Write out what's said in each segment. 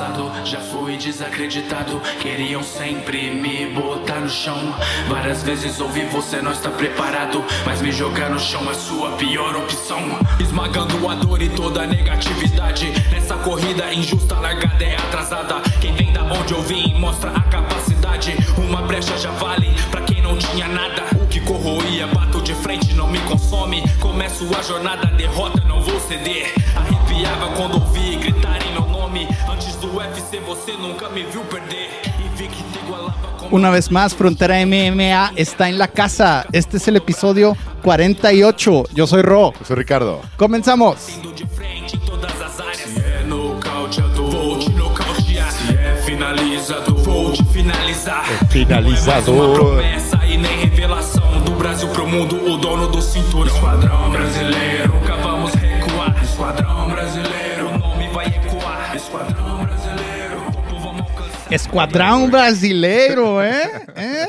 passado já fui desacreditado. Queriam sempre me botar no chão. Várias vezes ouvi você não está preparado. Mas me jogar no chão é sua pior opção. Esmagando a dor e toda a negatividade. Nessa corrida injusta, largada é atrasada. Quem vem da onde eu vim mostra a capacidade. Uma brecha já vale pra quem não tinha nada. O que corroía, bato de frente, não me consome. Começo a jornada, derrota, não vou ceder. Arrepiava quando ouvi gritarem meu nome. Antes do UFC, você nunca me viu perder. E vi que te igualava como. Una vez más, Frontera MMA está en la casa. Este es el episodio 48. Yo soy Ro. Yo soy Ricardo. Comenzamos. Indo de Escuadrón brasileiro, ¿eh? ¿Eh?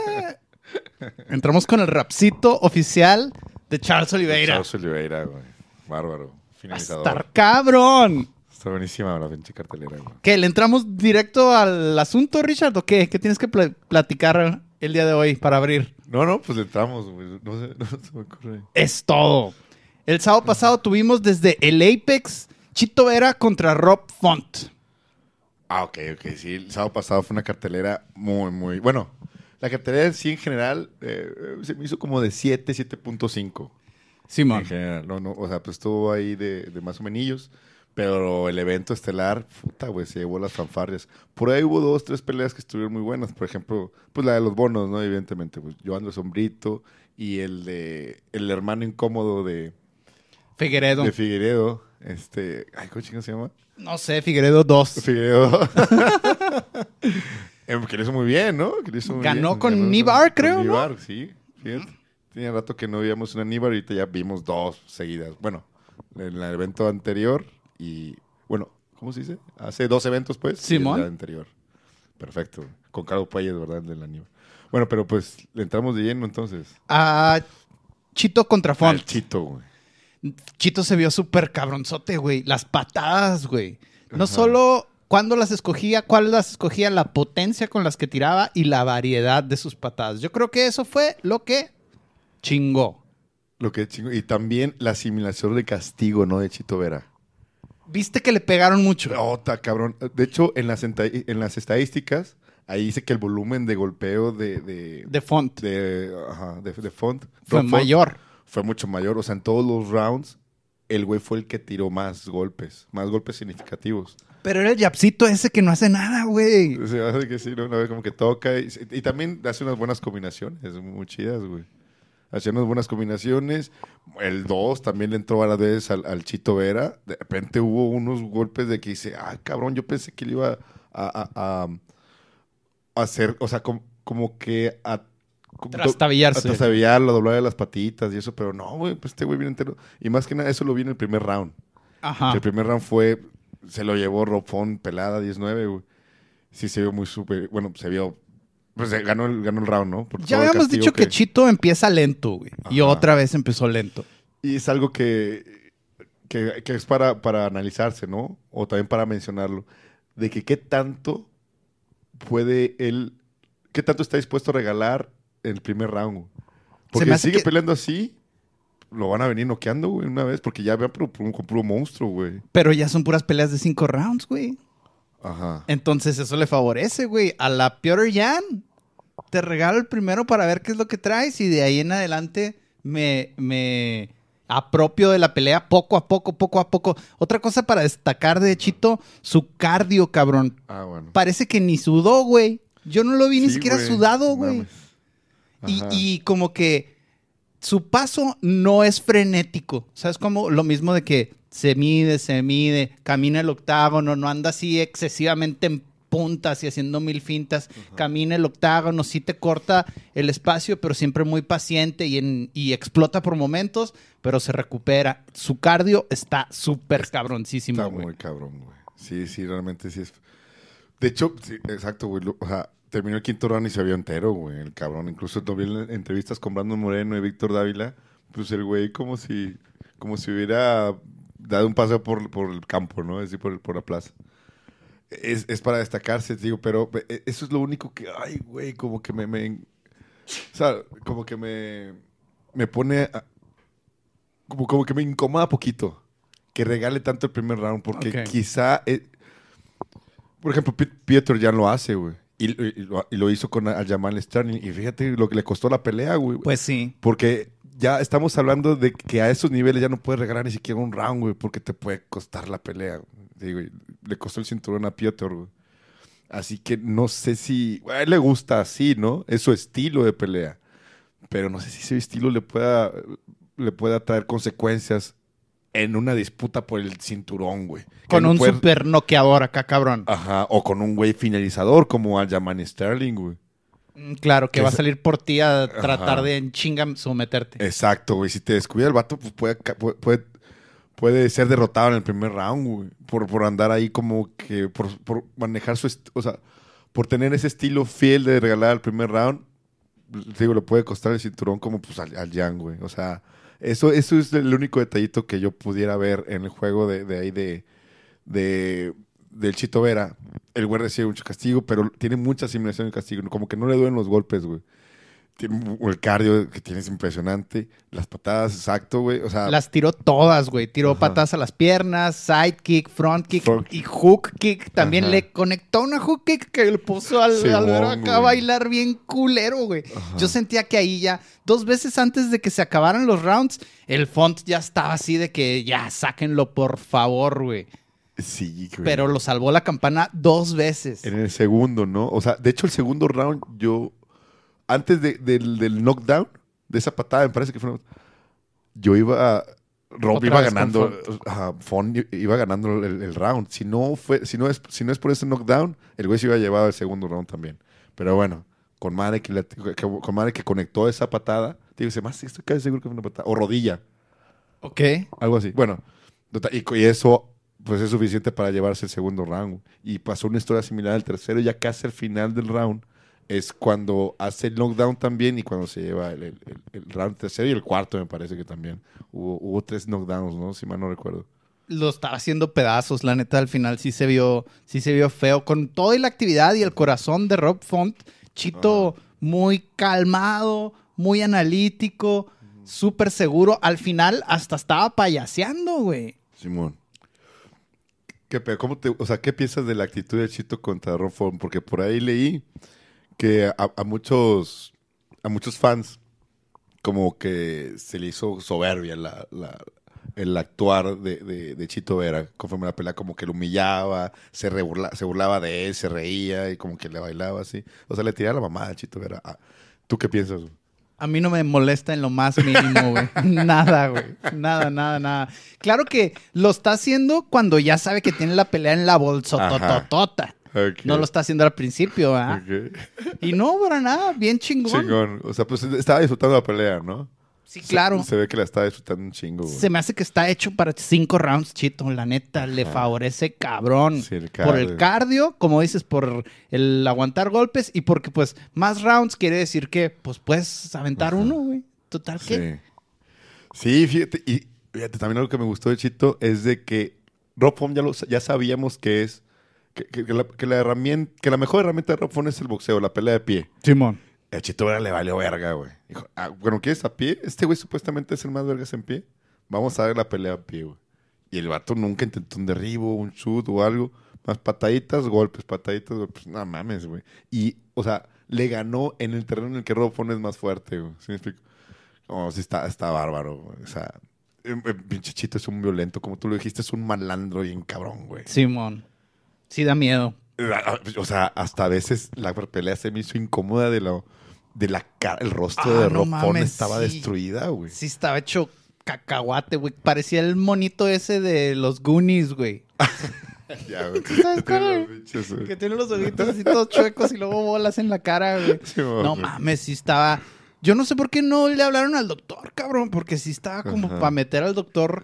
Entramos con el rapcito oficial de Charles Oliveira. Charles Oliveira, güey. Bárbaro. Finalizador. estar cabrón. Está buenísima la pinche cartelera, güey. ¿Qué? ¿Le entramos directo al asunto, Richard? ¿O qué? ¿Qué tienes que pla- platicar el día de hoy para abrir? No, no, pues le entramos, güey. No sé, no se me ocurre. Es todo. El sábado pasado tuvimos desde el Apex Chito Vera contra Rob Font. Ah, ok, ok. Sí, el sábado pasado fue una cartelera muy, muy... Bueno, la cartelera en sí en general eh, se me hizo como de 7, 7.5. Simón. En general, no, no, o sea, pues estuvo ahí de, de más o menos. Pero el evento estelar, puta, güey, se llevó las fanfarrias. Por ahí hubo dos, tres peleas que estuvieron muy buenas. Por ejemplo, pues la de los bonos, ¿no? Evidentemente, pues Joan de Sombrito y el de el hermano incómodo de, Figueredo. de Figueredo. Este, ay, ¿cómo chingo se llama? No sé, Figueredo 2. Figueredo. Em, que lo hizo muy bien, ¿no? Que lo hizo muy Ganó bien. con Nibar, creo, ¿no? Nibar, sí. Fíjate. Tenía rato que no veíamos una Nibar, ahorita ya vimos dos seguidas. Bueno, en el evento anterior y, bueno, ¿cómo se dice? Hace dos eventos, pues. y Simón. El anterior. Perfecto. Con Carlos Payes, ¿verdad? De la Nibar. Bueno, pero pues le entramos de lleno entonces. A Chito contra Font. Al Chito, güey. Chito se vio súper cabronzote, güey. Las patadas, güey. No Ajá. solo cuándo las escogía, cuáles las escogía, la potencia con las que tiraba y la variedad de sus patadas. Yo creo que eso fue lo que chingó. Lo que chingo. Y también la asimilación de castigo, ¿no? De Chito Vera. Viste que le pegaron mucho. Ota, cabrón. De hecho, en las, en las estadísticas, ahí dice que el volumen de golpeo de... de, De Font. de, ajá, de- de Font fue Font mayor. Fue mucho mayor. O sea, en todos los rounds, el güey fue el que tiró más golpes. Más golpes significativos. Pero era el yapsito ese que no hace nada, güey. Sea, hace que sí, ¿no? Una vez como que toca. Y, y también hace unas buenas combinaciones. Muy chidas, güey. Hacía unas buenas combinaciones. El 2 también le entró varias veces al, al Chito Vera. De repente hubo unos golpes de que dice, ah, cabrón, yo pensé que le iba a, a- a- a hacer, o sea, com- como que a... Trastabillarse. Trastabillarlo, a doblar de las patitas y eso, pero no, güey, pues este güey viene entero. Y más que nada, eso lo vi en el primer round. Ajá. Que el primer round fue, se lo llevó Robfon pelada 19, güey. Sí se vio muy súper, bueno, se vio, pues ganó el, ganó el round, ¿no? Por Ya habíamos dicho que... Chito empieza lento, güey. Y otra vez empezó lento. Y es algo que, que, que es para, para analizarse, ¿no? O también para mencionarlo. De que qué tanto puede él, qué tanto está dispuesto a regalar en el primer round. güey. Porque si sigue que- peleando así, lo van a venir noqueando, güey, una vez. Porque ya vean puro, puro, puro monstruo, güey. Pero ya son puras peleas de cinco rounds, güey. Ajá. Entonces eso le favorece, güey. A la Piotr Jan te regalo el primero para ver qué es lo que traes y de ahí en adelante me, me apropio de la pelea poco a poco, poco a poco. Otra cosa para destacar de Chito, su cardio, cabrón. Ah, bueno. Parece que ni sudó, güey. Yo no lo vi ni siquiera sudado, güey. Y, como que su paso no es frenético. ¿Sabes? Como lo mismo de que se mide, se mide, camina el octágono, no anda así excesivamente en puntas y haciendo mil fintas. Camina el octágono, sí te corta el espacio, pero siempre muy paciente y, en- y explota por momentos, pero se recupera. Su cardio está súper cabroncísimo, Está muy cabrón, güey. Sí, sí, realmente sí es. De hecho, sí, exacto, güey. O sea, terminó el quinto round y se vio entero, güey, el cabrón. Incluso lo vi en entrevistas con Brandon Moreno y Víctor Dávila. Pues el güey como si, como si hubiera dado un paseo por, por el campo, ¿no? Así por, el- por la plaza. es, es para destacarse, digo, pero eh, eso es lo único que, ay, güey, como que me, me- o sea, como que me, me pone, a- como, como que me incomoda poquito que regale tanto el primer round, porque quizá, eh, por ejemplo, Pi- Piotr ya lo hace, güey, y, lo, y lo hizo con Al Jamal Sterling, y fíjate lo que le costó la pelea, güey. Pues sí. Porque ya estamos hablando de que a esos niveles ya no puedes regalar ni siquiera un round, güey, porque te puede costar la pelea. Digo, le costó el cinturón a Piotr, güey. Así que no sé si. A él le gusta así, ¿no? Es su estilo de pelea. Pero no sé si ese estilo le pueda, le pueda traer consecuencias en una disputa por el cinturón, güey. Con un puede- super noqueador acá, cabrón. Ajá, o con un güey finalizador como Aljamain Sterling, güey. Mm, Claro, que que va a salir por ti a tratar Ajá. de en chinga someterte. Exacto, güey. Si te descuida el vato, pues puede, puede, puede, ser derrotado en el primer round, güey. Por, por andar ahí como que, por, por manejar su, o sea, por tener ese estilo fiel de regalar el primer round, digo, le puede costar el cinturón como pues al, al Yang, güey. O sea, eso, eso es el único detallito que yo pudiera ver en el juego de, de ahí de, de del Chito Vera. El güey recibe mucho castigo, pero tiene mucha simulación de castigo. Como que no le duelen los golpes, güey. El cardio que tiene es impresionante. Las patadas, exacto, güey. O sea, Las tiró todas, güey. Tiró Ajá. patadas a las piernas, side kick, front kick y hook kick. También Ajá. le conectó una hook kick que le puso al, Simón, al ver acá a bailar bien culero, güey. Yo sentía que ahí ya, dos veces antes de que se acabaran los rounds, el font ya estaba así de que ya, sáquenlo por favor, güey. sí, güey. Pero lo salvó la campana dos veces. En el segundo, ¿no? O sea, de hecho, el segundo round, yo. Antes de- del, del knockdown, de esa patada, me parece que fue. una- Yo iba. a- Rob Otra iba ganando. Font i- iba ganando el, el round. Si no, fue, si, no es, si no es por ese knockdown, el güey se iba a llevar el segundo round también. Pero bueno, con madre que, que- con madre que conectó esa patada. Digo, se más estoy casi seguro que fue una patada. O rodilla. Ok. Algo así. Bueno, total, y, y eso pues es suficiente para llevarse el segundo round. Y pasó una historia similar al tercero, ya casi al final del round. Es cuando hace el knockdown también y cuando se lleva el, el- el- el round tercero y el cuarto, me parece que también. Hubo, hubo tres knockdowns, ¿no? Si mal no recuerdo. lo estaba haciendo pedazos, la neta, al final sí se vio, sí se vio feo. Con toda la actividad y el corazón de Rob Font, Chito muy calmado, muy analítico, súper seguro. Al final hasta estaba payaseando, güey. Simón. ¿Qué, cómo te, o sea, ¿qué piensas de la actitud de Chito contra Rob Font? Porque por ahí leí que a, a muchos a muchos fans como que se le hizo soberbia la, la- el actuar de, de- de Chito Vera conforme la pelea como que lo humillaba, se, se burlaba de él, se reía y como que le bailaba así. O sea, le tiraba la mamá a Chito Vera. Ah, ¿Tú qué piensas? A mí no me molesta en lo más mínimo, güey. Nada, güey. Nada, nada, nada. Claro que lo está haciendo cuando ya sabe que tiene la pelea en la bolsotototota. No lo está haciendo al principio, ¿ah? Y no, para nada, bien chingón. Chingón. O sea, pues estaba disfrutando la pelea, ¿no? Sí, claro. Se, ve que la estaba disfrutando un chingo, güey. Se me hace que está hecho para cinco rounds, Chito. La neta, le favorece cabrón. Sí, el por el cardio. como dices, por el aguantar golpes y porque, pues, más rounds quiere decir que, pues, puedes aventar uno, güey. Total, que Sí. Sí, fíjate, y fíjate, también algo que me gustó de Chito es de que Rob Font ya, lo, ya sabíamos que es, que, que- que la, que la herramienta, que la mejor herramienta de Rob Font es el boxeo, la pelea de pie. Simón. El Chito Vera le valió verga, güey. Dijo, ah, bueno, ¿quieres a pie? Este güey supuestamente es el más vergas en pie. Vamos a ver la pelea a pie, güey. Y el vato nunca intentó un derribo, un shoot o algo. Más pataditas, golpes, pataditas, golpes. No mames, güey. Y, o sea, le ganó en el terreno en el que Rob Font es más fuerte, güey. ¿Sí me explico? No, sí está, está bárbaro, güey. O sea, eh, eh, pinche Chito es un violento. Como tú lo dijiste, es un malandro y un cabrón, güey. Simón. Sí da miedo. O sea, hasta a veces la pelea se me hizo incómoda de lo de la cara, el rostro Ah, de no mames, estaba sí. destruida, güey. Sí estaba hecho cacahuate, güey. Parecía el monito ese de los Goonies, güey. Ya, güey. Que tiene los ojitos así todos chuecos y luego bolas en la cara, güey. Sí, No güey. mames, sí estaba. Yo no sé por qué no le hablaron al doctor, cabrón, porque sí estaba como Ajá. para meter al doctor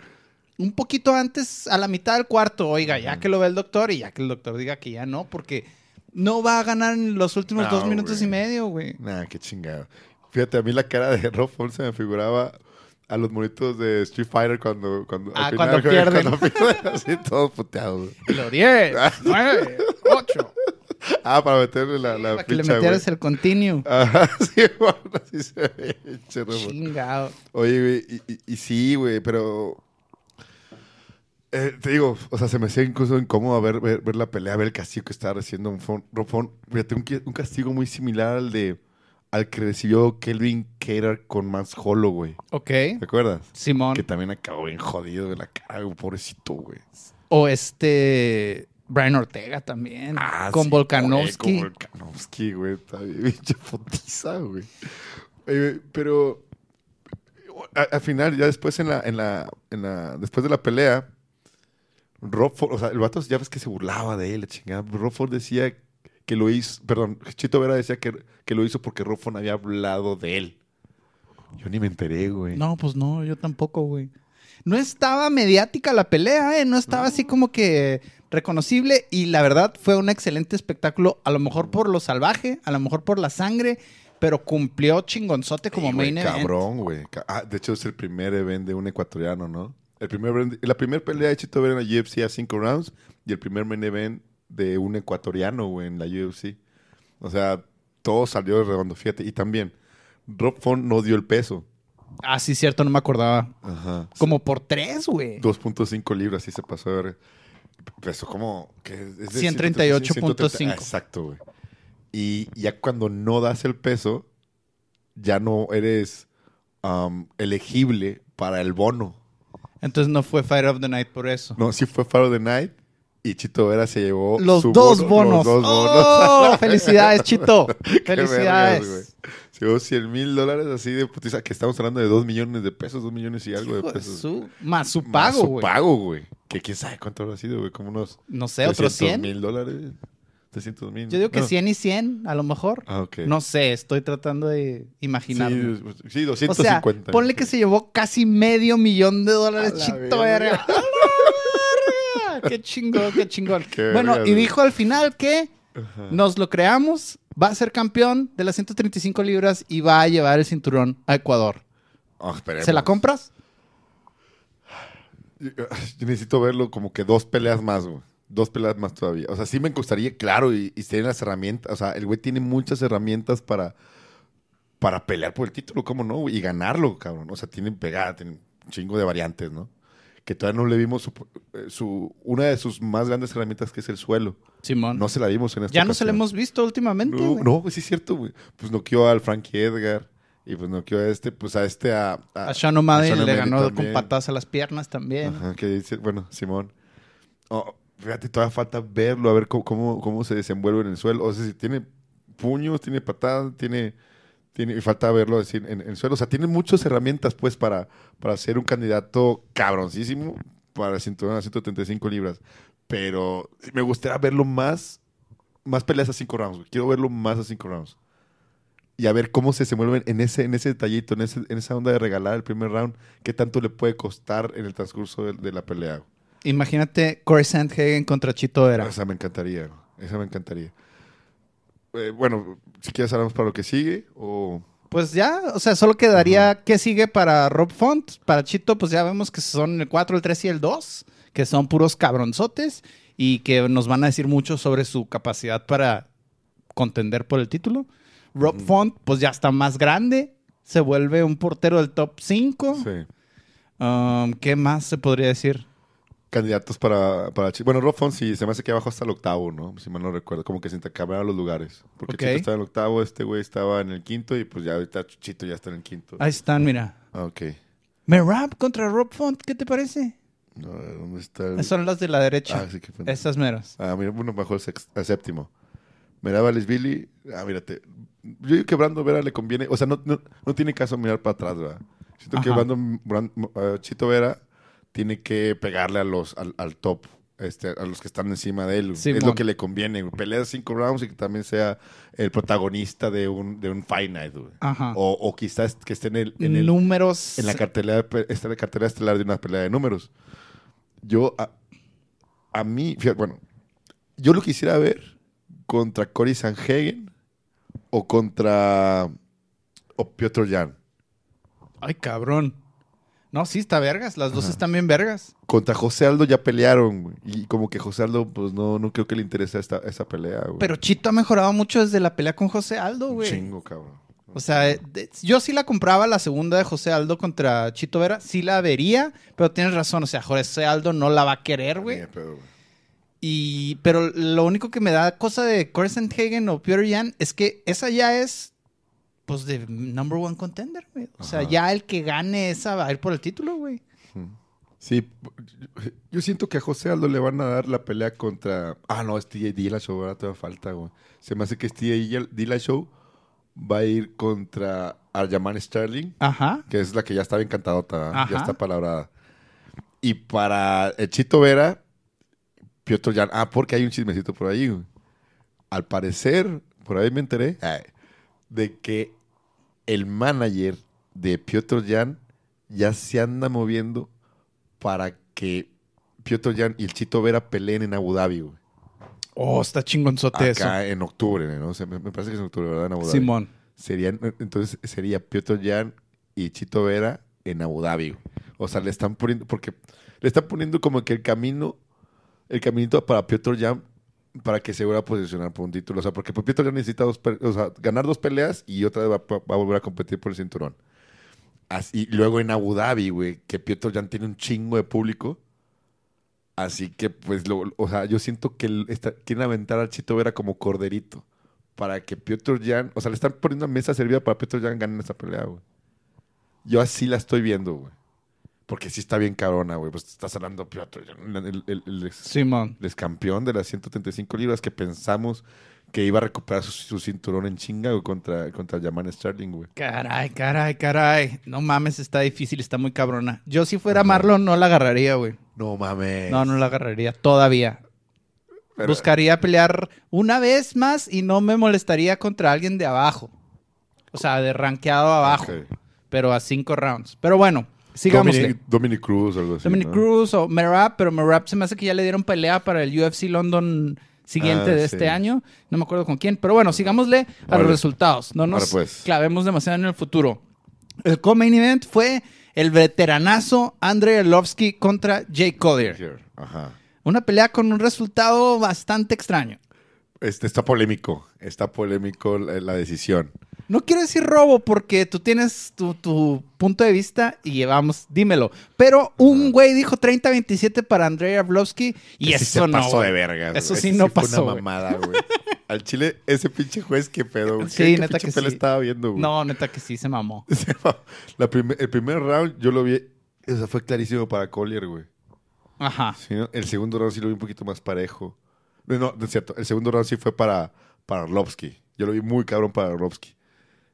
un poquito antes, a la mitad del cuarto. Oiga, ya que lo ve el doctor y ya que el doctor diga que ya no, porque no va a ganar en los últimos No, dos minutos y medio, güey. Nah, qué chingado. Fíjate, a mí la cara de Rob se me figuraba a los monitos de Street Fighter cuando... cuando Ah, al cuando pierden. cuando pierden, así todos puteados. lo 10, 9, 8. Ah, para meterle la, la Para que le ficha, metieras el continuo. Ajá, sí, bueno, así se ve. Chingado. Oye, güey, y, y- y sí, güey, pero... eh, te digo, o sea, se me hacía incluso incómodo ver, ver, ver la pelea, ver el castigo que estaba recibiendo Font. Fíjate, un, un castigo muy similar al de... Al que recibió Kelvin Cater con Mans Hollow, güey. Ok. ¿Te acuerdas? Simón. Que también acabó bien jodido de la cara, güey, pobrecito, güey. O este. Brian Ortega también. Ah, con sí, Volkanovski. güey, Con Volkanovski, güey. Está bien, pinche fotiza, güey. Eh, pero al final, ya después en la, en la, en la, después de la pelea, Rob Ford, o sea, el vato ya ves que se burlaba de él, la chingada. Rob Ford decía que lo hizo, perdón, Chito Vera decía que, que lo hizo porque Rob Ford había hablado de él. Yo ni me enteré, güey. No, pues no, yo tampoco, güey. No estaba mediática la pelea, ¿eh? No estaba así como que reconocible y la verdad fue un excelente espectáculo, a lo mejor por lo salvaje, a lo mejor por la sangre, pero cumplió chingonzote como Sí, güey, main event. Cabrón, güey. Ah, de hecho, es el primer event de un ecuatoriano, ¿no? El primer la primera pelea de Chito Vera en la UFC a cinco rounds y el primer main event de un ecuatoriano, güey, en la UFC. O sea, todo salió redondo, fíjate. Y también, Rob Font no dio el peso. Ah, sí, cierto, no me acordaba. Ajá. Como por tres, güey. 2.5 libras, sí se pasó de ver. Peso como... ¿qué es? Es de 138.5. 130. Ah, Exacto, güey. Y ya cuando no das el peso, ya no eres um, elegible para el bono. Entonces no fue Fire of the Night por eso. No, sí fue Faro de Night y Chito Vera se llevó Los su dos bono, bonos. Los dos ¡Oh! bonos. ¡Felicidades, Chito! Vergas, ¡Felicidades! Se llevó 100 mil dólares así de putiza, que estamos hablando de 2 millones de pesos, 2 millones y algo de pesos. su- Más su Más pago, su güey. pago, güey. Que quién sabe cuánto habrá sido, güey. Como unos No sé, otros 100. mil dólares. 300 mil. Yo digo que No. 100 y 100, a lo mejor. Ah, ok. No sé, estoy tratando de imaginar. Sí, sí, o 250. sea, ponle que se llevó casi medio millón de dólares, A chito verga. Qué chingón, qué chingón. Qué bueno, verga, y dijo al final que Ajá. nos lo creamos, va a ser campeón de las 135 libras y va a llevar el cinturón a Ecuador. Ah. ¿Se la compras? Yo necesito verlo como que dos peleas más, güey. Dos peleas más todavía. O sea, sí me gustaría, claro, y, y tiene las herramientas. O sea, el güey tiene muchas herramientas para, para pelear por el título, ¿cómo no? güey? Y ganarlo, cabrón. O sea, tiene pegada, tiene un chingo de variantes, ¿no? Que todavía no le vimos su, eh, su- una de sus más grandes herramientas, que es el suelo. Simón. No se la vimos en esta ya no se la hemos visto últimamente. No, güey. no, sí es cierto, güey. Pues noqueó al Frankie Edgar. Y pues noqueó a este, pues a este, a... A Sean O'Malley a Sean le O'Malley ganó también. con patadas a las piernas también. Ajá, que dice, bueno, Simón. Oh, fíjate, todavía falta verlo, a ver cómo, cómo, cómo se desenvuelve en el suelo. O sea, si tiene puños, tiene patadas, tiene, tiene, y falta verlo así en, el suelo. O sea, tiene muchas herramientas, pues, para, para ser un candidato cabroncísimo para el cinturón a 135 libras. Pero me gustaría verlo más, más peleas a 5 rounds. Quiero verlo más a 5 rounds. Y a ver cómo se desenvuelven en ese, en ese detallito, en, ese, en esa onda de regalar el primer round, qué tanto le puede costar en el transcurso de la pelea. Imagínate Corey Sandhagen contra Chito Vera. Esa me encantaría, esa me encantaría. Eh, bueno, si quieres hablamos para lo que sigue o... Pues ya, o sea, solo quedaría qué sigue para Rob Font. Para Chito, pues ya vemos que son el 4, el 3 y el 2, que son puros cabronzotes y que nos van a decir mucho sobre su capacidad para contender por el título. Rob Font, pues ya está más grande, se vuelve un portero del top 5. Sí. Um, ¿Qué más se podría decir? Candidatos para, para Bueno, Rob Font sí, se me hace que abajo hasta el octavo, ¿no? Si mal no recuerdo. Como que se intercambiaron los lugares. Porque Ok. Chito estaba en el octavo, este güey estaba en el quinto y pues ya ahorita Chito ya está en el quinto. Ahí están, mira. Ah, ok. Merab contra Rob Font, ¿qué te parece? No, ¿Dónde está? el- Son las de la derecha. Ah, sí, pendejo. Esas meras. Ah, mira, uno bajo el, al séptimo. Miraba Billy. Ah, mírate. Yo digo que Brando Vera le conviene. O sea, no, no, no tiene caso mirar para atrás, ¿verdad? Siento que Ajá. Brandon, Bran- eh, Chito Vera tiene que pegarle a los, al, al top. Este, a los que están encima de él. Es lo que le conviene. Pelea cinco rounds y que también sea el protagonista de un, de un Fight Night. güey. Ajá. O, o quizás que esté en, el, en, el- Números. en la cartelera, esta cartelera estelar de una pelea de números. Yo, a, a mí, fíjate, bueno, yo lo quisiera ver contra Cory Sanhagen o contra o Piotr Jan. Ay, cabrón. No, sí, está vergas. Las dos están bien vergas. Contra José Aldo ya pelearon, güey. Y como que José Aldo, pues no, no creo que le interese esta, esa pelea, güey. Pero Chito ha mejorado mucho desde la pelea con José Aldo, güey. chingo, cabrón. O sea, de- yo sí la compraba la segunda de José Aldo contra Chito Vera. Sí la vería, pero tienes razón. O sea, José Aldo no la va a querer, güey. Ni de pedo, güey. Y, pero lo único que me da cosa de Corson Hagen o Peter Yan es que esa ya es, pues, de number one contender, güey. O sea, Ajá. ya el que gane esa va a ir por el título, güey. Sí, yo- siento que a José Aldo le van a dar la pelea contra. Ah, no, es TJ Dillashaw, ahora todavía falta, güey. Se me hace que TJ Dillashaw va a ir contra Arjaman Sterling, Ajá. que es la que ya estaba encantadota. Ajá. ya está palabrada. Y para el Chito Vera, Piotr Jan. Ah, porque hay un chismecito por ahí, güey. Al parecer, por ahí me enteré, de que el manager de Piotr Jan ya se anda moviendo para que Piotr Jan y el Chito Vera peleen en Abu Dhabi, güey. Oh, está chingonzote eso. Acá en octubre, ¿no? O sea, me, me parece que es en octubre, ¿verdad? En Abu Dhabi. Simón. Serían, entonces sería Piotr Jan y Chito Vera en Abu Dhabi. güey. O sea, le están poniendo, porque le están poniendo como que el camino, el caminito para Piotr Jan para que se vuelva a posicionar por un título. O sea, porque Piotr Jan necesita dos o sea, ganar dos peleas y otra vez va, a volver a competir por el cinturón. Y luego en Abu Dhabi, güey, que Piotr Jan tiene un chingo de público. Así que, pues, o sea, yo siento que el- está- quieren aventar al Chito Vera como corderito para que Piotr Jan, o sea, le están poniendo mesa servida para Piotr Jan ganar esa pelea, güey. Yo así la estoy viendo, güey. Porque sí está bien cabrona, güey. Pues estás hablando Piotr el, el- el Simón. el ex campeón de las 135 libras que pensamos que iba a recuperar su, su cinturón en chinga güey, contra, contra Jaman Sterling, güey. Caray, caray, caray. No mames, está difícil, está muy cabrona. Yo si fuera Marlon no la agarraría, güey. No mames. No, no la agarraría todavía. Pero- Buscaría pelear una vez más y no me molestaría contra alguien de abajo. O sea, de rankeado abajo. Pero a cinco rounds. Pero bueno, sigamos. Dominic, Dominic Cruz o algo así. Dominic ¿no? Cruz o Merab, pero Merab se me hace que ya le dieron pelea para el UFC London siguiente Ah, de sí. este año. No me acuerdo con quién. Pero bueno, sigámosle a los resultados. No nos pues. clavemos demasiado en el futuro. El co-main event fue el veteranazo Andrei Arlovsky contra Jay. Ajá. Una pelea con un resultado bastante extraño. Este, está polémico. Está polémico la, la decisión. No quiero decir robo porque tú tienes tu, tu punto de vista y llevamos, dímelo. Pero un güey dijo 30-27 para Andrei Arlovsky y eso se no. pasó güey. de verga. Eso sí no fue pasó, una güey. mamada, güey. Al Chile, ese pinche juez, qué pedo. güey. Sí, ¿Qué, qué neta pinche que sí. estaba viendo, güey? No, neta que sí se mamó. La primer- el primer round yo lo vi. O sea, fue clarísimo para Collier, güey. Ajá. Sí, ¿no? El segundo round sí lo vi un poquito más parejo. No, no, no es cierto. El segundo round sí fue para, para Arlovsky. Yo lo vi muy cabrón para Arlovsky.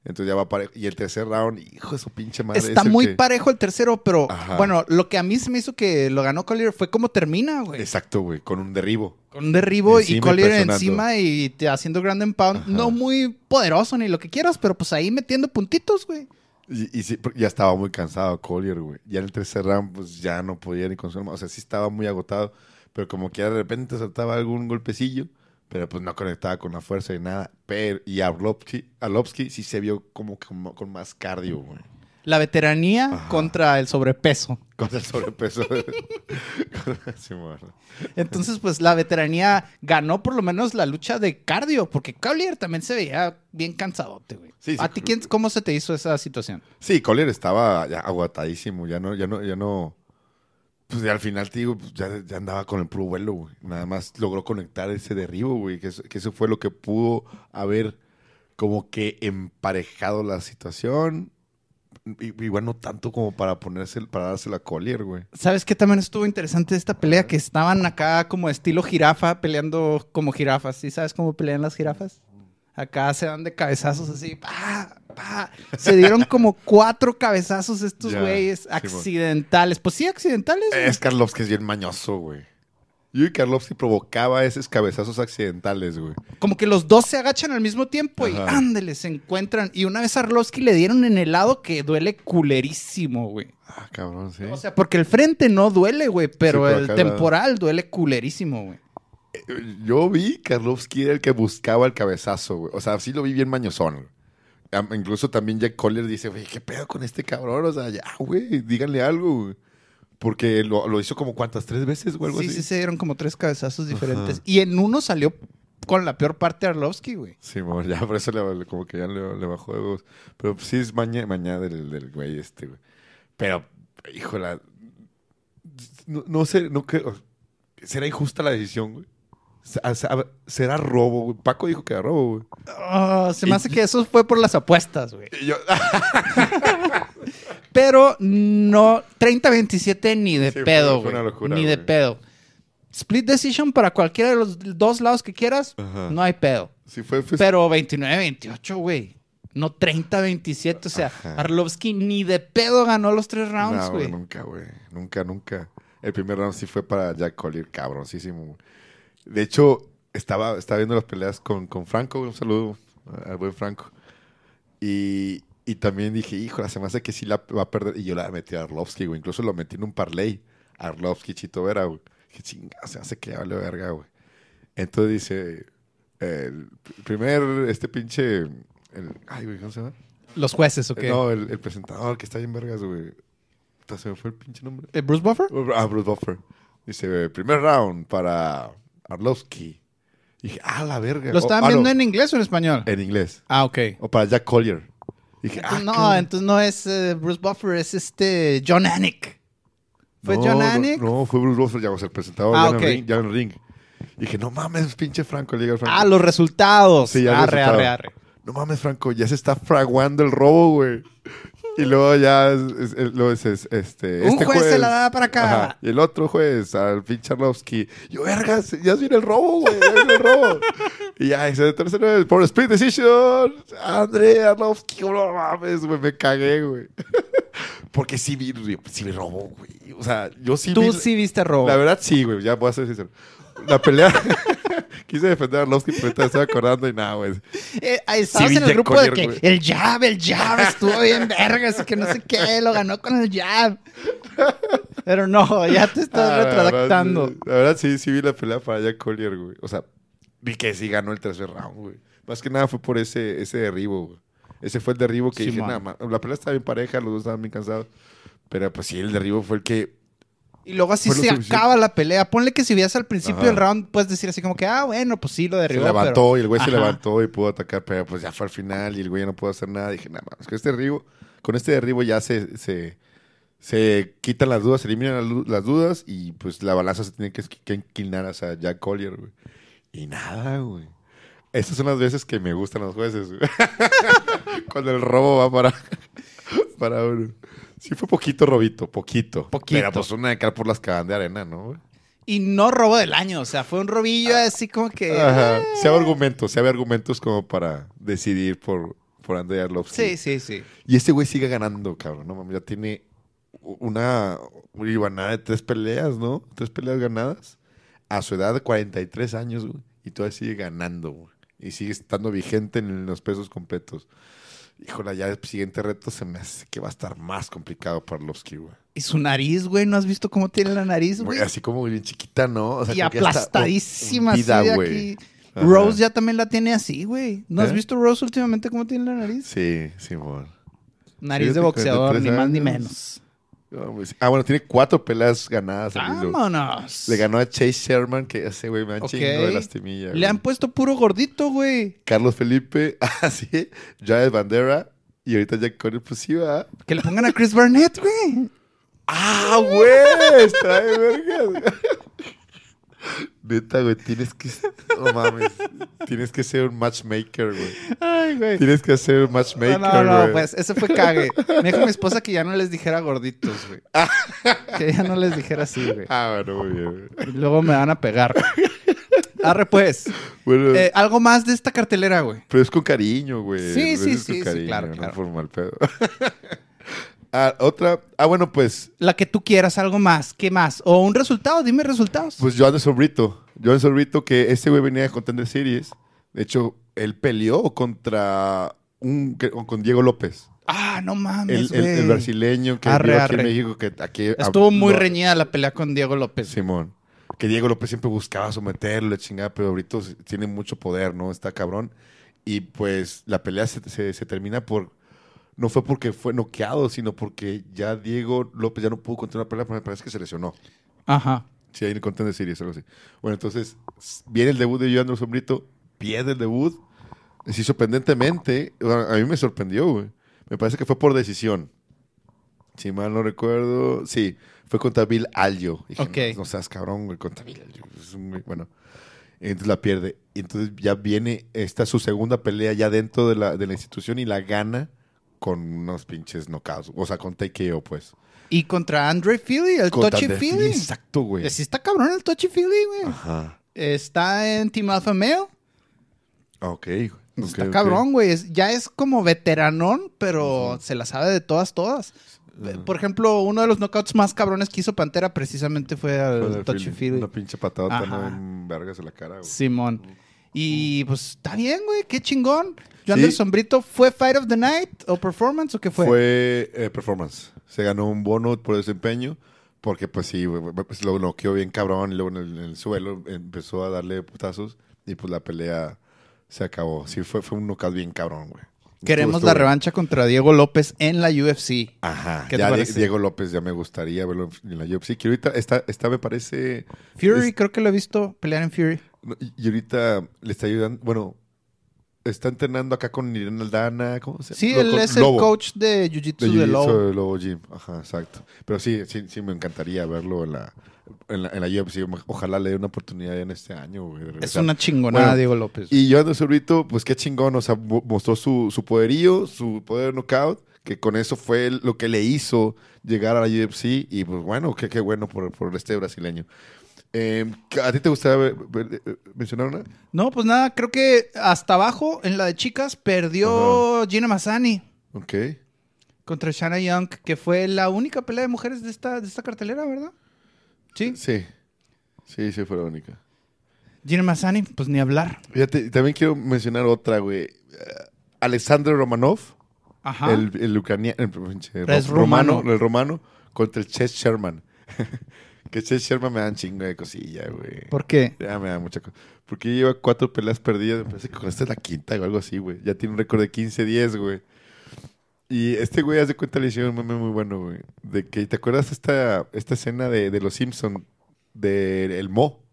Entonces ya va parejo. Y el tercer round, hijo de su pinche madre. Está muy que- parejo el tercero, pero Ajá. bueno, lo que a mí se me hizo que lo ganó Collier fue cómo termina, güey. Exacto, güey. Con un derribo. Con un derribo y Encima y Collier encima y te haciendo ground and pound. Ajá. No muy poderoso ni lo que quieras, pero pues ahí metiendo puntitos, güey. Y, y sí, ya estaba muy cansado Collier, güey. Ya en el tercer round, pues ya no podía ni consumir más. O sea, sí estaba muy agotado. Pero como que de repente saltaba algún golpecillo. Pero pues no conectaba con la fuerza y nada. Pero, y Arlovsky, Arlovsky sí se vio como, con más cardio, güey. La veteranía Ajá. contra el sobrepeso. Con el sobrepeso. Sí, bueno. Entonces, pues la veteranía ganó por lo menos la lucha de cardio, porque Collier también se veía bien cansadote, güey. Sí, sí. ¿A ti quién, cómo se te hizo esa situación? Sí, Collier estaba ya agotadísimo. Ya no, ya no, ya no. Pues al final, te digo, pues, ya, ya andaba con el puro vuelo, güey. Nada más logró conectar ese derribo, güey. Que, eso- que eso fue lo que pudo haber como que emparejado la situación. Igual no tanto como para ponerse, para dársela a Collier, güey. ¿Sabes qué también estuvo interesante esta pelea? Que estaban acá como estilo jirafa, peleando como jirafas. ¿Sí sabes cómo pelean las jirafas? Acá se dan de cabezazos así, pa, pa. Se dieron como cuatro cabezazos estos Ya, güeyes sí, accidentales. Pues sí, accidentales. güey. Es Karlovsky es bien mañoso, güey. Yo y Karlovsky provocaba esos cabezazos accidentales, güey. Como que los dos se agachan al mismo tiempo y ándale, se encuentran. Y una vez a Arlovsky le dieron en el lado que duele culerísimo, güey. Ah, cabrón, sí. O sea, porque el frente no duele, güey, pero, pero el la- temporal duele culerísimo, güey. Yo vi Karlovsky era el que buscaba el cabezazo, güey. O sea, sí lo vi bien mañosón. güey. incluso también Jack Collier dice, güey, ¿qué pedo con este cabrón? O sea, ya, güey, díganle algo, güey. Porque lo, lo hizo como cuántas, tres veces o algo Sí, así. sí, se dieron como tres cabezazos diferentes. Y en uno salió con la peor parte de Arlovsky, güey. Sí, mo, ya por eso le, como que ya le, le bajó de huevos. Pero pues, sí es maña, maña del, del güey este, güey. Pero, híjola, no, no sé, no creo. ¿Será injusta la decisión, güey? ¿Será robo, güey? Paco dijo que era robo, güey. Ah, se me hace que eso fue por las apuestas, güey. Yo, Pero no, 30-27 ni de Sí, pedo, fue güey. una locura, Ni de pedo. Split decision para cualquiera de los dos lados que quieras, Ajá. no hay pedo. sí fue, fue- Pero 29-28, güey. No 30-27. O sea, Ajá. Arlovsky ni de pedo ganó los tres rounds, No, güey. nunca, güey. Nunca, nunca. El primer round sí fue para Jack Collier, cabroncísimo. güey. De hecho, estaba, estaba viendo las peleas con, con Franco. Un saludo al buen Franco. Y, y también dije, híjole, se me hace que sí la va a perder. Y yo la metí a Arlovsky, güey. Incluso lo metí en un parlay. Arlovsky, Chito Vera, güey. Dije, chinga, se me hace que ya vale verga, güey. Entonces dice, el primer, este pinche... el- ay, güey, ¿cómo se llama? Los jueces, ¿o qué? No, el, el presentador que está bien vergas, güey. Se me fue el pinche nombre. ¿Eh, ¿Bruce Buffer? Ah, Bruce Buffer. Dice, primer round para Arlovsky. Dije, ah, la verga. ¿Lo Oh, estaban ah, viendo no, en inglés o en español? en inglés. Ah, ok. O para Jack Collier. Dije, ah, no, entonces no es eh, Bruce Buffer, es este John Anik. ¿Fue No, John Anik? No, fue Bruce Buffer, ya, o sea, el presentador Ah, ring, ring. Dije, no mames, pinche Franco, le digo al Franco. Ah, los resultados. Sí, ya arre, arre, arre. No mames, Franco, ya se está fraguando el robo, güey. Y luego ya es, es- este, Un este juez se la da para acá. Y el otro juez, al pinche Arlovsky. Yo, vergas, ya viene el robo, güey. Ya viene el robo. y ya, y se tercero por split decision. André Arlovsky, no mames, güey, me cagué, güey. Porque sí vi, sí vi robo, güey. O sea, yo sí vi. Tú sí viste robo. La verdad, sí, güey, ya voy a ser sincero. La pelea. Quise defender a Arlovsky, pero ahorita estoy acordando y nada, güey. Eh, ahí estabas en el grupo de que güey. el jab, el jab estuvo bien vergas y que no sé qué, lo ganó con el jab. Pero no, ya te estás Ah, la verdad, sí. La verdad, sí, sí vi la pelea para Jack Collier, güey. O sea, vi que sí ganó el tercer round, güey. Más que nada fue por ese, ese derribo, güey. Ese fue el derribo que Sí, dije, man. nada más. La pelea estaba bien pareja, los dos estaban bien cansados. Pero pues sí, el derribo fue el que. Y luego así se suficiente. acaba la pelea. Ponle que si veas al principio Ajá. del round, puedes decir así como que, ah, bueno, pues sí, lo Se derribó. levantó pero- y el güey se levantó y pudo atacar, pero pues ya fue al final y el güey ya no pudo hacer nada. Dije, nada más, con este derribo, con este derribo ya se, se, se quitan las dudas, se eliminan las, dudas y pues la balanza se tiene que, que inclinar hacia Jack Collier, güey. Y nada, güey. Estas son las veces que me gustan los jueces, güey. Cuando el robo va para, para uno. Sí fue poquito robito, poquito. Poquito. Pero pues una de cal por las van de arena, ¿no, güey? Y no robo del año, o sea, fue un robillo así como que... Ajá. eh. Si hay argumentos, hay argumentos como para decidir por, por Arlovsky. Sí, sí, sí. Y este güey sigue ganando, cabrón. No mames, ya tiene una ribanada de tres peleas, ¿no? Tres peleas ganadas. A su edad de 43 años, güey. Y todavía sigue ganando, güey. Y sigue estando vigente en los pesos completos. Híjole, ya el siguiente reto se me hace que va a estar más complicado para Arlovsky, güey. Y su nariz, güey, ¿no has visto cómo tiene la nariz, güey? Así como bien chiquita, ¿no? O sea, y aplastadísima así de güey. aquí. Rose ya también la tiene así, güey. ¿No has ¿Eh? visto Rose últimamente cómo tiene la nariz? Sí, sí, amor. Nariz de boxeador, 43 ni más ni menos. Ah, bueno, tiene cuatro peleas ganadas. Vámonos. Le ganó a Chase Sherman, que ese güey me chingo de lastimilla. Le güey. han puesto puro gordito, güey. Carlos Felipe, así, Jared Bandera y ahorita Jack Conner, pues sí, va. Que le pongan a Chris Barnett, güey. ¡Ah, güey! Trae vergas. Neta, güey, tienes que. No mames. Tienes que ser un matchmaker, güey. Ay, güey. Tienes que ser un matchmaker, No, güey. no, no, pues ese fue cague. Me dijo mi esposa que ya no les dijera gorditos, güey. Que ya no les dijera así, güey. Ah, bueno, muy bien. güey. Luego me van a pegar. Arre, pues. Bueno, Eh, algo más de esta cartelera, güey. pero es con cariño, güey. Sí, Lo sí, sí, sí, cariño, claro, no claro. por mal pedo. ah, otra. Ah, bueno, pues. La que tú quieras, algo más. ¿Qué más? O un resultado, dime resultados. Pues Joan de Sobrito. Joan de Sobrito, que este güey venía de Contender Series. De hecho, él peleó contra un, con Diego López. ah, no mames, el- brasileño que Arre, aquí en México. Que aquí, Estuvo muy lo- reñida la pelea con Diego López. Simón. Que Diego López siempre buscaba someterlo, la chingada, pero ahorita tiene mucho poder, ¿no? Está cabrón. Y pues la pelea se, se- se termina por. No fue porque fue noqueado, sino porque ya Diego López ya no pudo continuar la pelea, pero me parece que se lesionó. Ajá. Sí, ahí el Contender Series, algo así. Bueno, entonces viene el debut de Joandro Sombrito, pierde el debut. Sí, sorprendentemente, a mí me sorprendió, güey. Me parece que fue por decisión. Si mal no recuerdo, sí, fue contra Bill Aljo. Dije, Ok. no, no seas cabrón, güey, contra Bill bueno, entonces la pierde. Y entonces ya viene esta su segunda pelea ya dentro de la, de la institución y la gana con unos pinches knockouts. O sea, con TKO, pues. Y contra Andre Philly, el Contra Touchy Philly. Exacto, güey. Sí está cabrón el Touchy Philly, güey. Ajá. Está en Team Alpha Male. Ok. está cabrón, güey. Ya es como veteranón, pero se la sabe de todas, todas. Por ejemplo, uno de los knockouts más cabrones que hizo Pantera precisamente fue al Touchy Philly. Una pinche patadota, Ajá. ¿no? En vergas en la cara, güey. Simón. Y pues está bien, güey. Qué chingón. Joan del Sombrito, ¿fue Fight of the Night o Performance o qué fue? Fue, eh, performance. Se ganó un bono por desempeño. Porque, pues sí, pues, lo noqueó bien cabrón. Y luego en el, en el suelo empezó a darle putazos. Y pues la pelea se acabó. Sí, fue, fue un knockout bien cabrón, güey. Queremos Estuvo- la estuvo- revancha contra Diego López en la UFC. Ajá. ¿Qué te ya Di- parece? Diego López ya me gustaría verlo en la UFC. Que ahorita está, está me parece. Fury, es- creo que lo he visto pelear en Fury. y ahorita le está ayudando. Bueno, está entrenando acá con Irene Aldana. ¿Cómo se llama? Sí, él es Lobo. el coach de De Jiu-Jitsu de Jiu-Jitsu Lobo. de Lobo Gym. Ajá, exacto. Pero sí, sí, sí me encantaría verlo en la, en la, en la UFC. Ojalá le dé una oportunidad en este año, güey. de Es una chingonada, Bueno, Diego López. Y yo ando Sobrito, pues qué chingón. O sea, mo- mostró su, su poderío, su poder de knockout, que con eso fue lo que le hizo llegar a la UFC. Y pues bueno, qué, qué bueno por, por este brasileño. Eh, ¿A ti te gustaría ver- ver- eh, mencionar una? No, pues nada, creo que hasta abajo, en la de chicas, perdió Gina Mazzani Ok. contra Shanna Young, que fue la única pelea de mujeres de esta, de esta cartelera, ¿verdad? Sí. Sí. Sí, sí, fue la única. Gina Mazzani, pues ni hablar. Fíjate, también quiero mencionar otra, güey. Eh, Alexander Romanov, Ajá. el, el ucraniano, el, romano, romano. el romano, contra el Chess Sherman. que Chess Sherman me dan chingo de cosilla, güey. ¿Por qué? Ya me da mucha cosa. Porque lleva cuatro peleas perdidas. Me parece que con esta es la quinta o algo así, güey. Ya tiene un récord de 15-10, güey. Y este güey hace cuenta le hicieron un meme muy bueno, güey. De que, ¿te acuerdas esta, esta escena de, de Los Simpson de El Mo?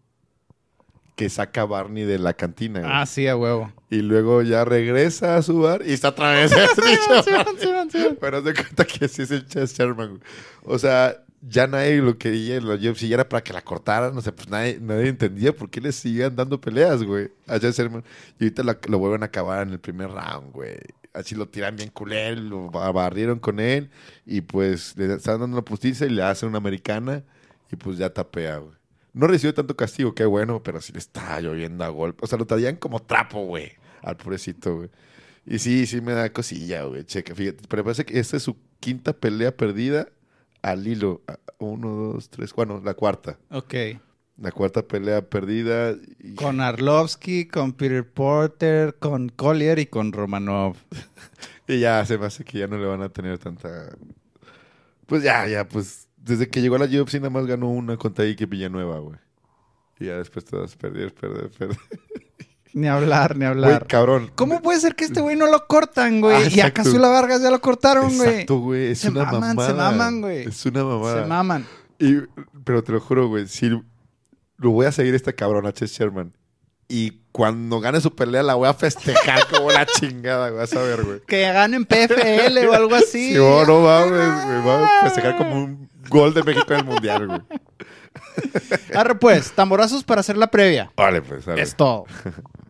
Que saca a Barney de la cantina, güey. Ah, sí, a huevo. Y luego ya regresa a su bar y está otra vez ese bicho. Pero haz de cuenta que así es el Chess Sherman, güey. O sea, ya nadie lo quería en UFC, era para que la cortaran, no sé, pues nadie, nadie entendía por qué le seguían dando peleas, güey, a Chess Sherman. Y ahorita la- lo vuelven a acabar en el primer round, güey. Así lo tiran bien culé, lo ba- barrieron con él y pues le están dando una justicia y le hacen una americana y pues ya tapea, güey. No recibió tanto castigo, qué bueno, pero sí le está lloviendo a golpe. O sea, lo traían como trapo, güey, al pobrecito, güey. Y sí, sí me da cosilla, güey. Checa, fíjate. Pero parece que esta es su quinta pelea perdida al hilo. Uno, dos, tres. Bueno, la cuarta. Ok. La cuarta pelea perdida. y- Con Arlovsky, con Peter Porter, con Collier y con Romanov. Y ya se me hace que ya no le van a tener tanta. Pues ya, ya, pues. Desde que llegó a la UFC nada más ganó una contra Ike Villanueva, güey. Y ya después todas perder, perder, perder. Ni hablar, ni Güey, hablar. cabrón. ¿Cómo puede ser que este güey no lo cortan, güey? Ah, y a. Casula Vargas ya lo cortaron, güey. Exacto, güey. Es Se una maman, mamada. se maman, güey. Es una mamada. Se maman. Y, pero te lo juro, güey, si lo voy a seguir a este cabrón, a Chess Sherman. Y cuando gane su pelea la voy a festejar como la chingada, güey. Vas a ver, güey. Que ganen PFL o algo así. Sí, oh, no mames, güey. Va a festejar como un gol de México en el Mundial, güey. Arre, pues, tamborazos para hacer la previa. Vale, pues, dale. Es todo.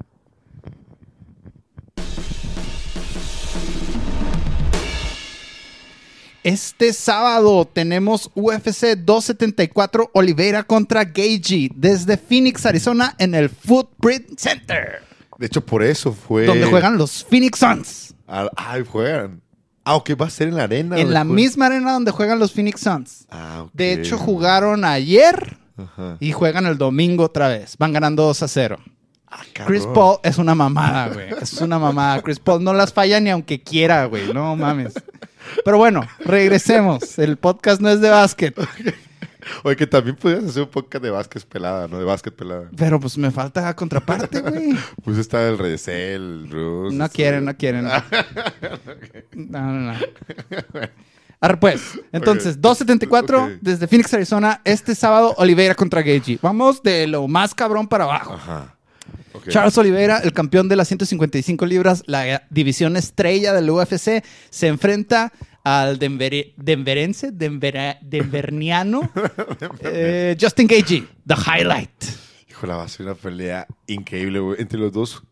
Este sábado tenemos UFC 274 Oliveira contra Gagey desde Phoenix, Arizona, en el Footprint Center, De hecho, por eso fue... donde juegan los Phoenix Suns. Ah, juegan. Ah, ok, va a ser en la arena. En la juegan. misma arena donde juegan los Phoenix Suns. Ah. De hecho, jugaron ayer Ajá. y juegan el domingo otra vez. Van ganando 2 a 0. Ah, Chris. Paul es una mamada, güey. Es una mamada. Chris Paul no las falla ni aunque quiera, güey. No mames. Pero bueno, regresemos. El podcast no es de básquet. Oye, que también podrías hacer un podcast de básquet pelada, ¿no? De básquet pelada. Pero pues me falta contraparte, güey. Pues está el Redesel, el Bruce. No este- quieren, no quieren. No, no, no. Arre, pues. Entonces, Ok. 274 Ok. desde Phoenix, Arizona. Este sábado, Oliveira contra Gagey. Vamos de lo más cabrón para abajo. Ajá. Charles Oliveira, el campeón de las 155 libras, la división estrella del UFC, se enfrenta al denver- denverense, denvera- denverniano, eh, Justin Gagey, the highlight. Híjole, va a ser una pelea increíble, güey. Entre los dos.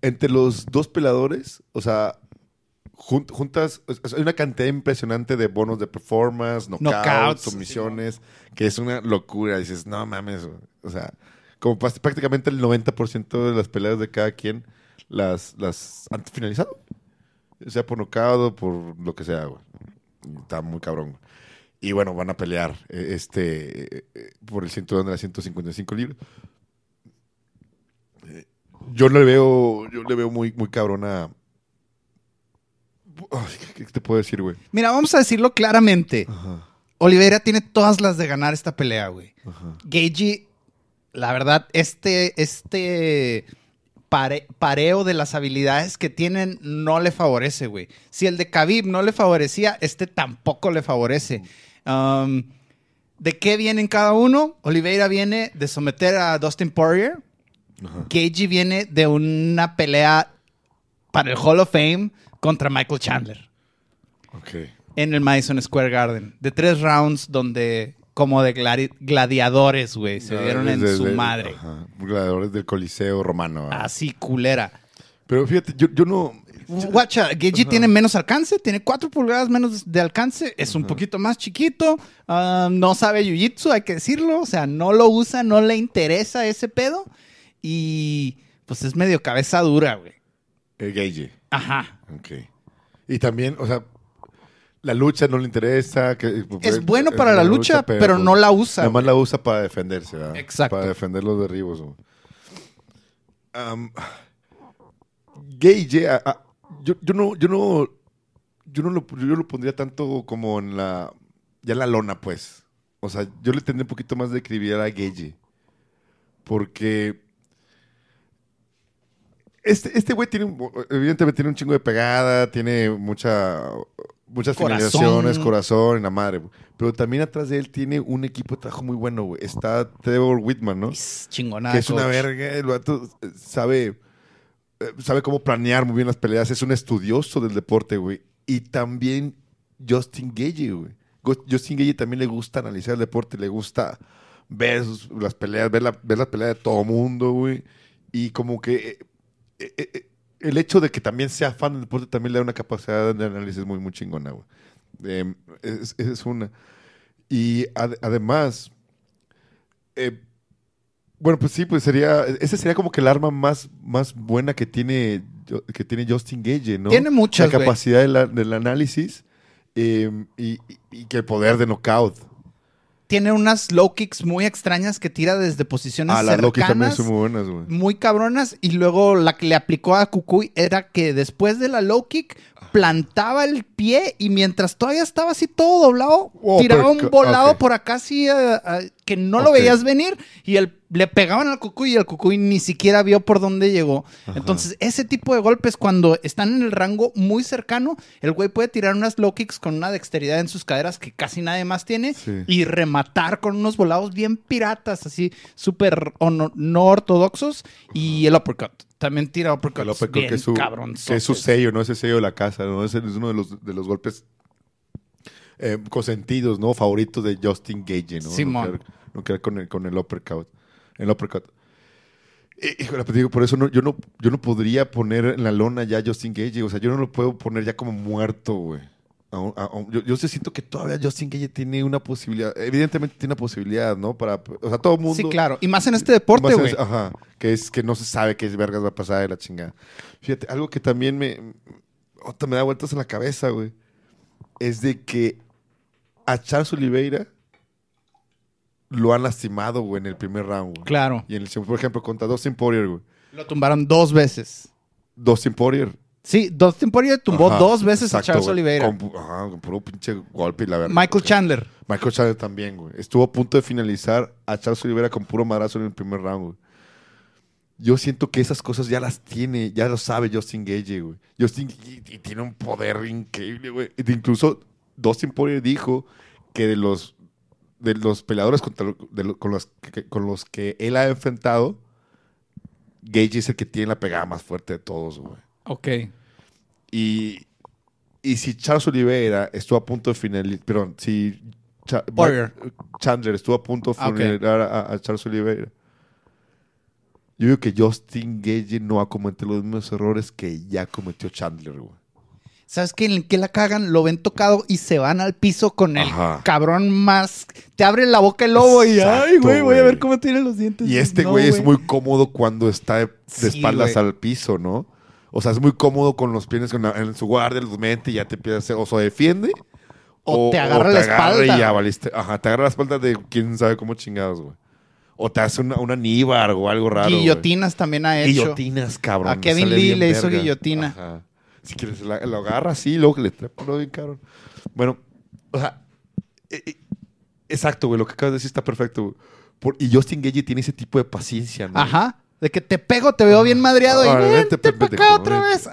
Entre los dos peladores, o sea, jun- juntas. o sea, hay una cantidad impresionante de bonos de performance, knockouts, Knockouts, sumisiones, que es una locura. Dices, no mames. O sea, como prácticamente el 90% de las peleas de cada quien las, las han finalizado. Sea por knockout o por lo que sea, güey. Está muy cabrón. güey. Y bueno, van a pelear eh, este eh, por el cinturón de las 155 libras. Yo le veo, yo le veo muy, muy cabrona. ¿Qué te puedo decir, güey? Mira, vamos a decirlo claramente. Ajá, Oliveira tiene todas las de ganar esta pelea, güey. Gagey, la verdad, este, este pare- pareo de las habilidades que tienen no le favorece, güey. Si el de Khabib no le favorecía, este tampoco le favorece. Um, ¿De qué vienen cada uno? Oliveira viene de someter a Dustin Poirier. Gagey viene de una pelea para el Hall of Fame contra Michael Chandler Ok. en el Madison Square Garden. De tres rounds donde, como de gladi- gladiadores, güey, se dieron en su madre. ajá, Gladiadores del Coliseo Romano. ah. Así, culera. Pero fíjate, yo, yo no. Guacha, Gagey tiene menos alcance, tiene cuatro pulgadas menos de alcance, es un poquito más chiquito, ah, no sabe jiu-jitsu, hay que decirlo, o sea, no lo usa, no le interesa ese pedo y pues es medio cabeza dura, güey. El Gage. Ajá. Ok. Y también, o sea, la lucha no le interesa. Que, Es bueno para la lucha, pero no la usa, Nada más güey. la usa para defenderse, ¿verdad? Exacto. Para defender los derribos. Gage, a- yo, yo no, yo no, yo no lo, yo lo pondría tanto como en la, ya en la lona, pues. O sea, yo le tendría un poquito más de credibilidad a Gage. Porque este, este güey tiene, evidentemente tiene un chingo de pegada, tiene mucha, muchas Corazón. finalizaciones, corazón y la madre. güey. Pero también atrás de él tiene un equipo de trabajo muy bueno, güey. Está Trevor Whitman, ¿no? Es chingona. que es una verga. El vato eh, sabe, eh, sabe cómo planear muy bien las peleas. Es un estudioso del deporte, güey. Y también Justin Gage, güey. Justin Gage también le gusta analizar el deporte, le gusta ver sus- las peleas, ver la, ver las peleas de todo mundo, güey. Y como que eh, eh, eh, el hecho de que también sea fan del deporte también le da una capacidad de análisis muy, muy chingona, güey. Eh, es, es una. Y ad- además, eh, bueno, pues sí, pues sería, ese sería como que el arma más, más buena que tiene, que tiene Justin Gage, ¿no? Tiene La güey. capacidad de la- del análisis eh, y, y- y que el poder de knockout. Tiene unas low kicks muy extrañas que tira desde posiciones Ah, las Loki también cercanas. son muy buenas, güey. muy cabronas y luego la que le aplicó a Cucuy era que después de la low kick plantaba el pie y mientras todavía estaba así todo doblado, Oh, tiraba un volado por acá así eh, eh, que no lo veías venir y el, le pegaban al Cucuy y el Cucuy ni siquiera vio por dónde llegó. Entonces ese tipo de golpes cuando están en el rango muy cercano, el güey puede tirar unas low kicks con una dexteridad en sus caderas que casi nadie más tiene Sí. y rematar con unos volados bien piratas, así súper no ortodoxos. Y el uppercut. También tira uppercuts El uppercut, bien que es su, cabronzotes. que es su sello, ¿no? Ese sello de la casa, ¿no? Ese es uno de los, de los golpes eh, consentidos, ¿no? Favoritos de Justin Gage, ¿no? Simón. No quedar, no quedar con, el, con el uppercut. El uppercut. Eh, Híjole, pues digo, por eso no, yo, no, yo no podría poner en la lona ya Justin Gage. O sea, yo no lo puedo poner ya como muerto, güey. Aún- Yo, yo siento que todavía Justin Gage tiene una posibilidad. Evidentemente tiene una posibilidad, ¿no? Para, o sea, todo el mundo. Sí, claro. Y más en este deporte, güey. Ajá, que es que no se sabe qué vergas va a pasar de la chingada. Fíjate, algo que también me, me da vueltas en la cabeza, güey, es de que a Charles Oliveira lo han lastimado, güey, en el primer round, güey. Claro. Y en el segundo, por ejemplo, contra Dustin Poirier, güey. Lo tumbaron dos veces. Dustin Poirier Sí, Dustin Poirier tumbó Ajá, dos veces exacto, a Charles güey. Oliveira. Con, pu- ajá, con puro pinche golpe y la verdad. Michael Chandler. Michael Chandler también, güey. Estuvo a punto de finalizar a Charles Oliveira con puro madrazo en el primer round, güey. Yo siento que esas cosas ya las tiene, ya lo sabe Justin Gage, güey. Justin y, y tiene un poder increíble, güey. Incluso Dustin Poirier dijo que de los de los peleadores contra lo- de lo- con, los que, con los que él ha enfrentado, Gage es el que tiene la pegada más fuerte de todos, güey. Ok. Y, y si Charles Oliveira estuvo a punto de finalizar, perdón, si Cha-. Chandler estuvo a punto de Ah, finalizar a, a Charles Oliveira, yo digo que Justin Gage no va a cometer los mismos errores que ya cometió Chandler, güey. ¿Sabes qué? En qué la cagan, lo ven tocado y se van al piso con el Ajá. cabrón más. Te abre la boca el lobo y ay, güey, voy a ver cómo tiene los dientes. Y este No, güey es muy cómodo cuando está de, de Sí, espaldas güey. al piso, ¿no? O sea, es muy cómodo con los pies con la- en su guardia, los mete y ya te empieza a hacer, o se defiende. O te agarra la espalda, Y ya valiste. Ajá, te agarra la espalda de quién sabe cómo chingados, güey. O te hace una, una níbar o algo raro. Guillotinas también ha hecho. Guillotinas, cabrón. A Kevin Lee le hizo verga. guillotina. Ajá. Si quieres, la- lo agarra así, luego que le trepa lo bien, cabrón. Bueno, o sea, eh, eh, exacto, güey. Lo que acabas de decir está perfecto, güey. Por- y Justin Gage tiene ese tipo de paciencia, ¿no? Ajá. De que te pego, te veo bien madreado y vente para acá otra vez.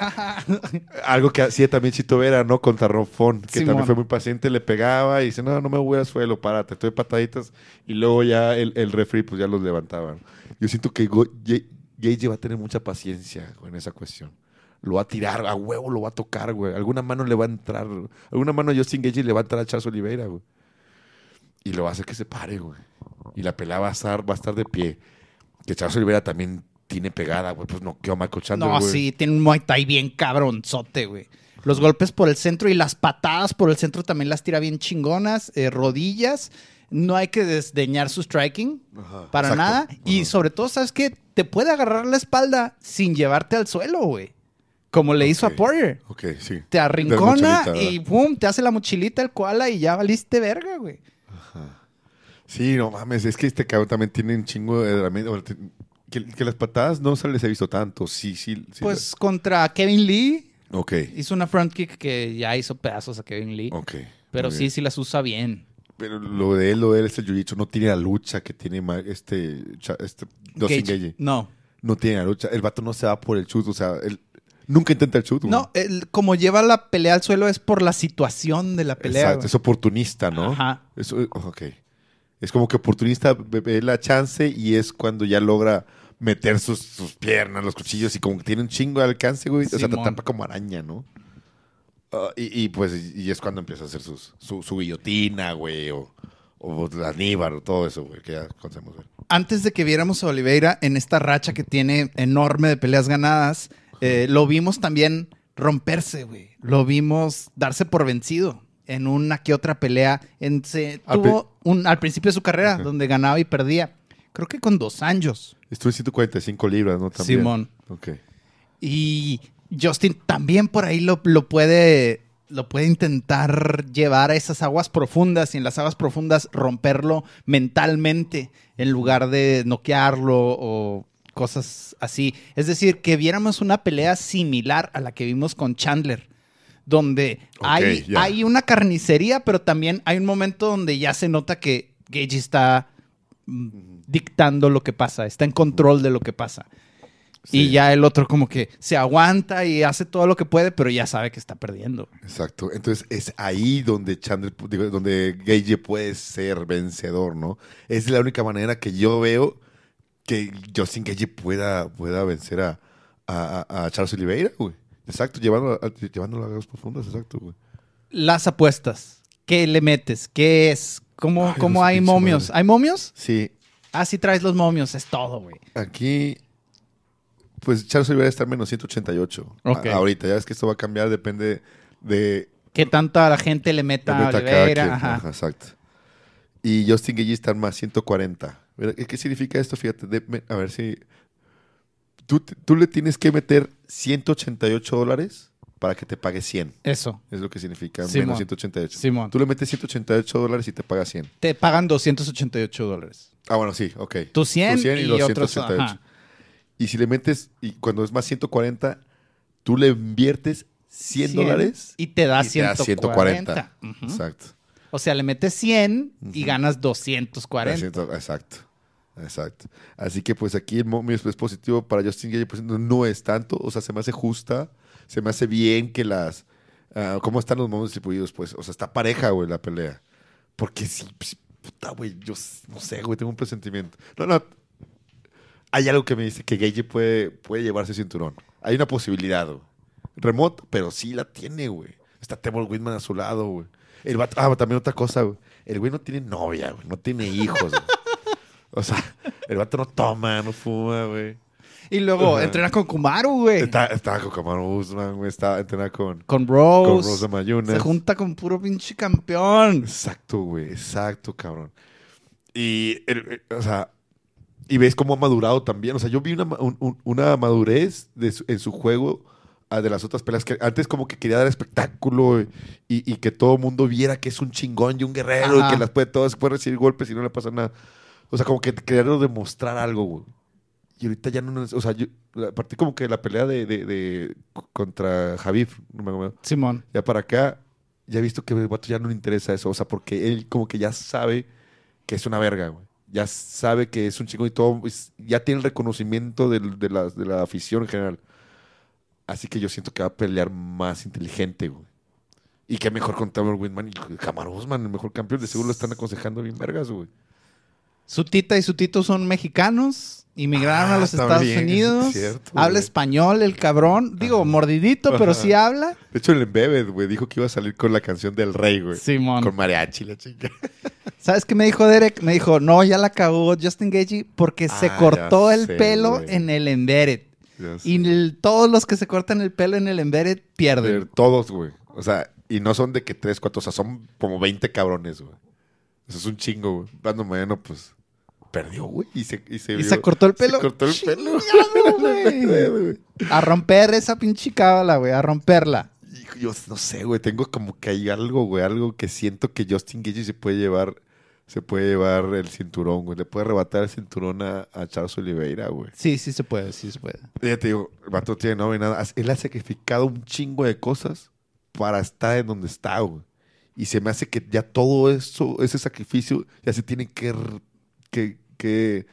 Algo que hacía también Chito Vera, ¿no? Contra Ronfón, que también fue muy paciente, le pegaba y dice, no, no me voy al suelo, párate, estoy pataditas. Y luego ya el, el referee, pues ya los levantaban. Yo siento que Gage va a tener mucha paciencia en esa cuestión. Lo va a tirar, a huevo lo va a tocar, güey. Alguna mano le va a entrar, alguna mano a Justin Gage le va a entrar a Charles Oliveira, güey. Y lo va a hacer que se pare, güey. Y la pelea va a estar, va a estar de pie. Que Charles Oliveira también tiene pegada, güey. Pues no, a Michael Chandler, No, güey. sí, tiene un Muay Thai bien cabronzote, güey. Los golpes por el centro y las patadas por el centro también las tira bien chingonas. eh, rodillas. No hay que desdeñar su striking. Ajá, Para exacto. nada. Y Ajá. sobre todo, ¿sabes qué? Te puede agarrar la espalda sin llevarte al suelo, güey. Como le hizo a Ok. Poirier. Ok, sí. Te arrincona y pum, te hace la mochilita el koala y ya valiste verga, güey. Sí, no mames, es que este cabrón también tiene un chingo de herramientas. Que, que las patadas no se les he visto tanto. Sí, sí. sí Pues contra Kevin Lee Ok. hizo una front kick que ya hizo pedazos a Kevin Lee. Ok. pero sí, sí las usa bien. Pero lo de él, lo de él es el jiu no tiene la lucha que tiene este, este Gage. No. No tiene la lucha. El vato no se va por el chut. O sea, él nunca intenta el chut. güey. No, el- como lleva la pelea al suelo es por la situación de la pelea. Exacto, güey. es oportunista, ¿no? Ajá. Eso, ok. Es como que oportunista ve, la chance y es cuando ya logra meter sus, sus piernas, los cuchillos y como que tiene un chingo de alcance, güey. O sea, te Simón. atrapa como araña, ¿no? Ah, y, y, pues y es cuando empieza a hacer sus, su, su guillotina, güey, o, o la níbar, o todo eso, güey, que ya conocemos. güey. Antes de que viéramos a Oliveira en esta racha que tiene enorme de peleas ganadas, eh, lo vimos también romperse, güey. Lo vimos darse por vencido en una que otra pelea. En, se, Al tuvo un, al principio de su carrera, donde ganaba y perdía. Creo que con dos años. Estuve en 145 libras, ¿no? También. Simón. Ok. Y Justin también por ahí lo, lo puede lo puede intentar llevar a esas aguas profundas y en las aguas profundas romperlo mentalmente en lugar de noquearlo o cosas así. Es decir, que viéramos una pelea similar a la que vimos con Chandler, donde hay, hay una carnicería, pero también hay un momento donde ya se nota que Gage está mm, dictando lo que pasa, está en control de lo que pasa. Y ya el otro como que se aguanta y hace todo lo que puede, pero ya sabe que está perdiendo. Exacto. Entonces es ahí donde Chandler, digo, donde Gage puede ser vencedor, ¿no? Es la única manera que yo veo que Justin Gage pueda, pueda vencer a, a- a Charles Oliveira, güey. Exacto, llevándolo a, llevándolo a aguas profundas, exacto, güey. Las apuestas. ¿Qué le metes? ¿Qué es? ¿Cómo, Ay, cómo hay pinche momios? madre. ¿Hay momios? Sí, Ah, sí traes los momios, es todo, güey. aquí, pues Charles Oliveira está en menos 188. Ok. A- ahorita, ya ves que esto va a cambiar, depende de, ¿Qué tanta la gente le meta a meta cada Oliveira? quien. Ajá. Ajá, exacto. Y Justin Gage está en más 140. Mira, ¿Qué significa esto? Fíjate, de- a ver si... Tú, tú le tienes que meter 188 dólares para que te pague 100. Eso. Es lo que significa Simón. menos 188. Simón. Tú le metes 188 dólares y te paga 100. Te pagan 288 dólares. Ah, bueno, sí, ok. Tú 100, Tú 100 y y, los otros... 188. ajá. Y si le metes, y cuando es más 140, tú le inviertes 100, 100 dólares y te da y te da 140. Ujú. Exacto. O sea, le metes 100 y ganas 240. 300, exacto. Exacto. Así que pues aquí el momio es positivo para Justin Gage, pues no, es tanto, o sea, se me hace justa, se me hace bien que las... ah, ¿Cómo están los momos distribuidos? Pues, o sea, está pareja, güey, la pelea. Porque sí, pues, puta, güey, yo no sé, güey, tengo un presentimiento. No, no, hay algo que me dice que Gage puede, puede llevarse cinturón. Hay una posibilidad, güey. Remota, pero sí la tiene, güey. Está Temple Whitman a su lado, güey. El vato- ah, también otra cosa, güey. El güey no tiene novia, güey. No tiene hijos, güey. O sea, el vato no toma, no fuma, güey. Y luego Ajá. entrena con Kumaru, güey. Está con Kamaru Usman, güey. Está entrena con, Con con Rose. Rosa Mayunas. Se junta con puro pinche campeón. Exacto, güey. Exacto, cabrón. Y, el- el- o sea, y ves cómo ha madurado también. O sea, yo vi una, ma- un- un- una madurez de su- en su juego a de las otras peleas que antes como que quería dar espectáculo y, y que todo el mundo viera que es un chingón y un guerrero Ajá. y que las puede todas puede recibir golpes y no le pasa nada. O sea, como que quería demostrar algo, güey. Y ahorita ya no, o sea, yo, a partir como que la pelea de, de- de- contra Javif, no me acuerdo, Simón. ya para acá, ya he visto que el vato ya no le interesa eso. O sea, porque él como que ya sabe que es una verga, güey. Ya sabe que es un chico y todo. pues, ya tiene el reconocimiento de, la, de la afición en general. Así que yo siento que va a pelear más inteligente, güey. Y que mejor con Taylor Whitman y Kamaru Usman, el mejor campeón. De seguro lo están aconsejando bien vergas, güey. Su tita y su tito son mexicanos. Inmigraron Ah, a los Estados Unidos. es cierto, habla güey. español el cabrón. Digo, mordidito, pero Ajá. sí habla. De hecho, el Embebed, güey, dijo que iba a salir con la canción del rey, güey. Simón. Con mariachi, la chica. ¿Sabes qué me dijo Derek? Me dijo, no, ya la cagó Justin Gagey porque se Ah, cortó el sé, pelo güey. en el embedded. Y el- todos los que se cortan el pelo en el embedded Pero pierden. Todos, güey. O sea, y no son de que tres, cuatro, o sea, son como 20 cabrones, güey. Eso es un chingo, güey. Brandon Moreno, pues, perdió, güey. Y se, y se, Y vio- se cortó el pelo. Se cortó el pelo. Güey. A romper esa pinche cábala, güey, a romperla. Y yo no sé, güey. Tengo como que hay algo, güey. Algo que siento que Justin Gage se puede llevar. Se puede llevar el cinturón, güey. Le puede arrebatar el cinturón a, a Charles Oliveira, güey. Sí, sí se puede, sí se puede. Ya te digo, el vato tiene novia y nada. Él ha sacrificado un chingo de cosas para estar en donde está, güey. Y se me hace que ya todo eso, ese sacrificio, ya se tiene que, que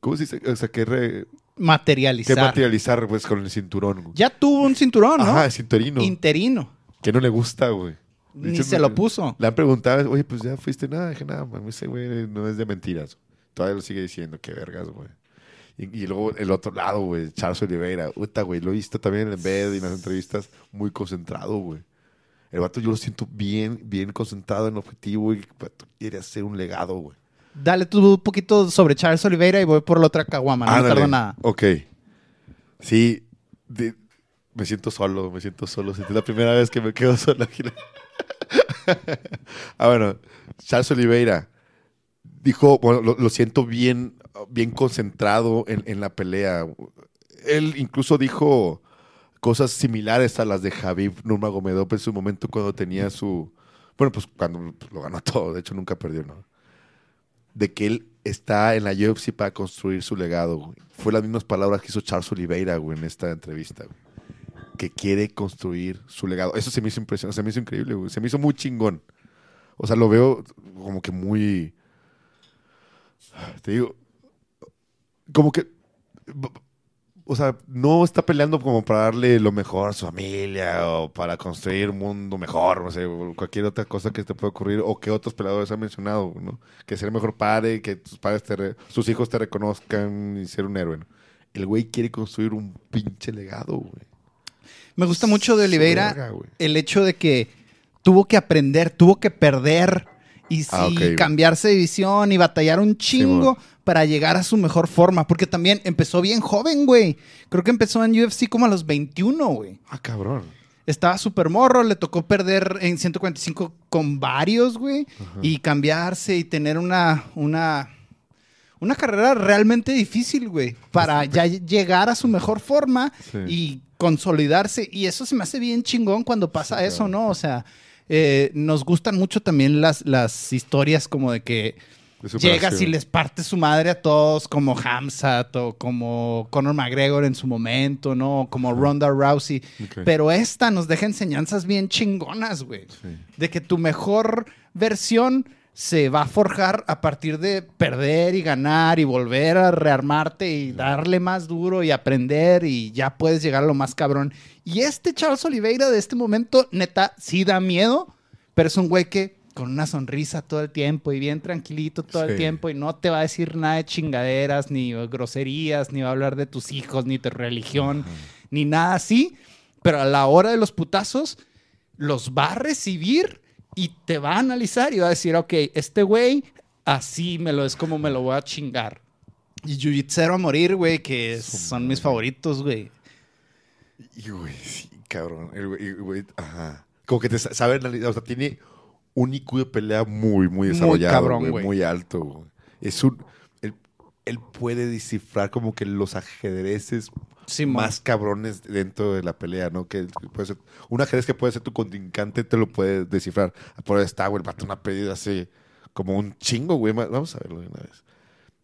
¿cómo se dice? O sea, que, re- que Materializar. materializar, pues, con el cinturón, güey. ya tuvo un cinturón, ¿no? Ajá, cinturino. Interino. que no le gusta, güey. De Ni hecho, se lo puso. Le han preguntado, oye, pues ya fuiste nada. Dije, nada, mami, ese güey no es de mentiras. Todavía lo sigue diciendo, qué vergas, güey. Y, y luego el otro lado, güey, Charles Oliveira. Puta, güey, lo he visto también en el bed y en las entrevistas, muy concentrado, güey. El vato yo lo siento bien, bien concentrado en el objetivo y el vato quiere hacer un legado, güey. Dale tú un poquito sobre Charles Oliveira y voy por la otra caguama. No me tardo nada. Ok. Sí, de- me siento solo, me siento solo. Es la primera vez que me quedo solo aquí. ah, bueno, Charles Oliveira dijo, bueno, lo, lo siento bien, bien concentrado en, en la pelea. Él incluso dijo cosas similares a las de Javib Nurmagomedov en su momento cuando tenía su... Bueno, pues cuando lo ganó todo, de hecho nunca perdió, ¿no? De que él está en la UFC para construir su legado, güey. Fue las mismas palabras que hizo Charles Oliveira, güey, en esta entrevista. Que quiere construir su legado. Eso se me hizo impresionante, se me hizo increíble, güey. Se me hizo muy chingón. O sea, lo veo como que muy... Te digo, como que... O sea, no está peleando como para darle lo mejor a su familia o para construir un mundo mejor, no sé, o cualquier otra cosa que te pueda ocurrir o que otros peleadores han mencionado, ¿no? Que ser el mejor padre, que tus padres te re- sus hijos te reconozcan y ser un héroe, ¿no? El güey quiere construir un pinche legado, güey. Me gusta mucho de Oliveira verga, el hecho de que tuvo que aprender, tuvo que perder y sí, Ah, güey. cambiarse de división y batallar un chingo para llegar a su mejor forma. Porque también empezó bien joven, güey. Creo que empezó en UFC como a los 21, güey. Ah, cabrón. Estaba súper morro, le tocó perder en 145 con varios, güey. Y cambiarse y tener una, una, una carrera realmente difícil, güey. Para ya llegar a su mejor forma Sí. y consolidarse. Y eso se me hace bien chingón cuando pasa Sí, eso, claro. ¿no? O sea, eh, nos gustan mucho también las, las historias como de que llegas y les partes su madre a todos, como Hamzat o como Conor McGregor en su momento, ¿no? Como Ronda Rousey. Pero esta nos deja enseñanzas bien chingonas, güey. De que tu mejor versión se va a forjar a partir de perder y ganar y volver a rearmarte y darle más duro y aprender y ya puedes llegar a lo más cabrón. Y este Charles Oliveira de este momento, neta, sí da miedo, pero es un güey que con una sonrisa todo el tiempo y bien tranquilito todo el tiempo y no te va a decir nada de chingaderas, ni groserías, ni va a hablar de tus hijos, ni de religión, ni nada así. Pero a la hora de los putazos, los va a recibir y te va a analizar y va a decir, ok, este güey así me lo es como me lo voy a chingar. Y Jiu-Jitsu a morir, güey, que son mis favoritos, güey. Y, güey, sí, cabrón. El güey, el güey, ajá. Como que te sa- sabe analizar, o sea, tiene un IQ de pelea muy, muy desarrollado, cabrón, güey, güey. muy alto, güey. Es un... Él, él puede descifrar como que los ajedrezes más cabrones dentro de la pelea, ¿no? Que puede ser... Un ajedrez que puede ser tu contrincante te lo puede descifrar. Por ahí está, güey, el vato no ha perdido hace como un chingo, güey. Vamos a verlo de una vez.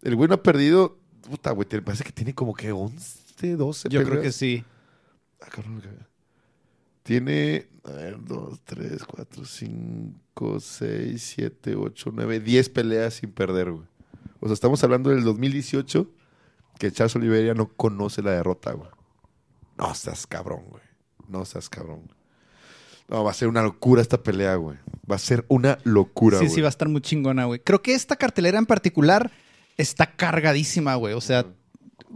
El güey no ha perdido... Puta, güey, parece que tiene como que 11, 12 Yo creo que sí. Ah, cabrón, Tiene, a ver, 2, 3, 4, 5, 6, 7, 8, 9, 10 peleas sin perder, güey. O sea, estamos hablando del 2018 que Charles Oliveira no conoce la derrota, güey. No seas cabrón, güey. No seas cabrón. No, va a ser una locura esta pelea, güey. Va a ser una locura, Sí, güey. sí, va a estar muy chingona, güey. Creo que esta cartelera en particular está cargadísima, güey. O sea,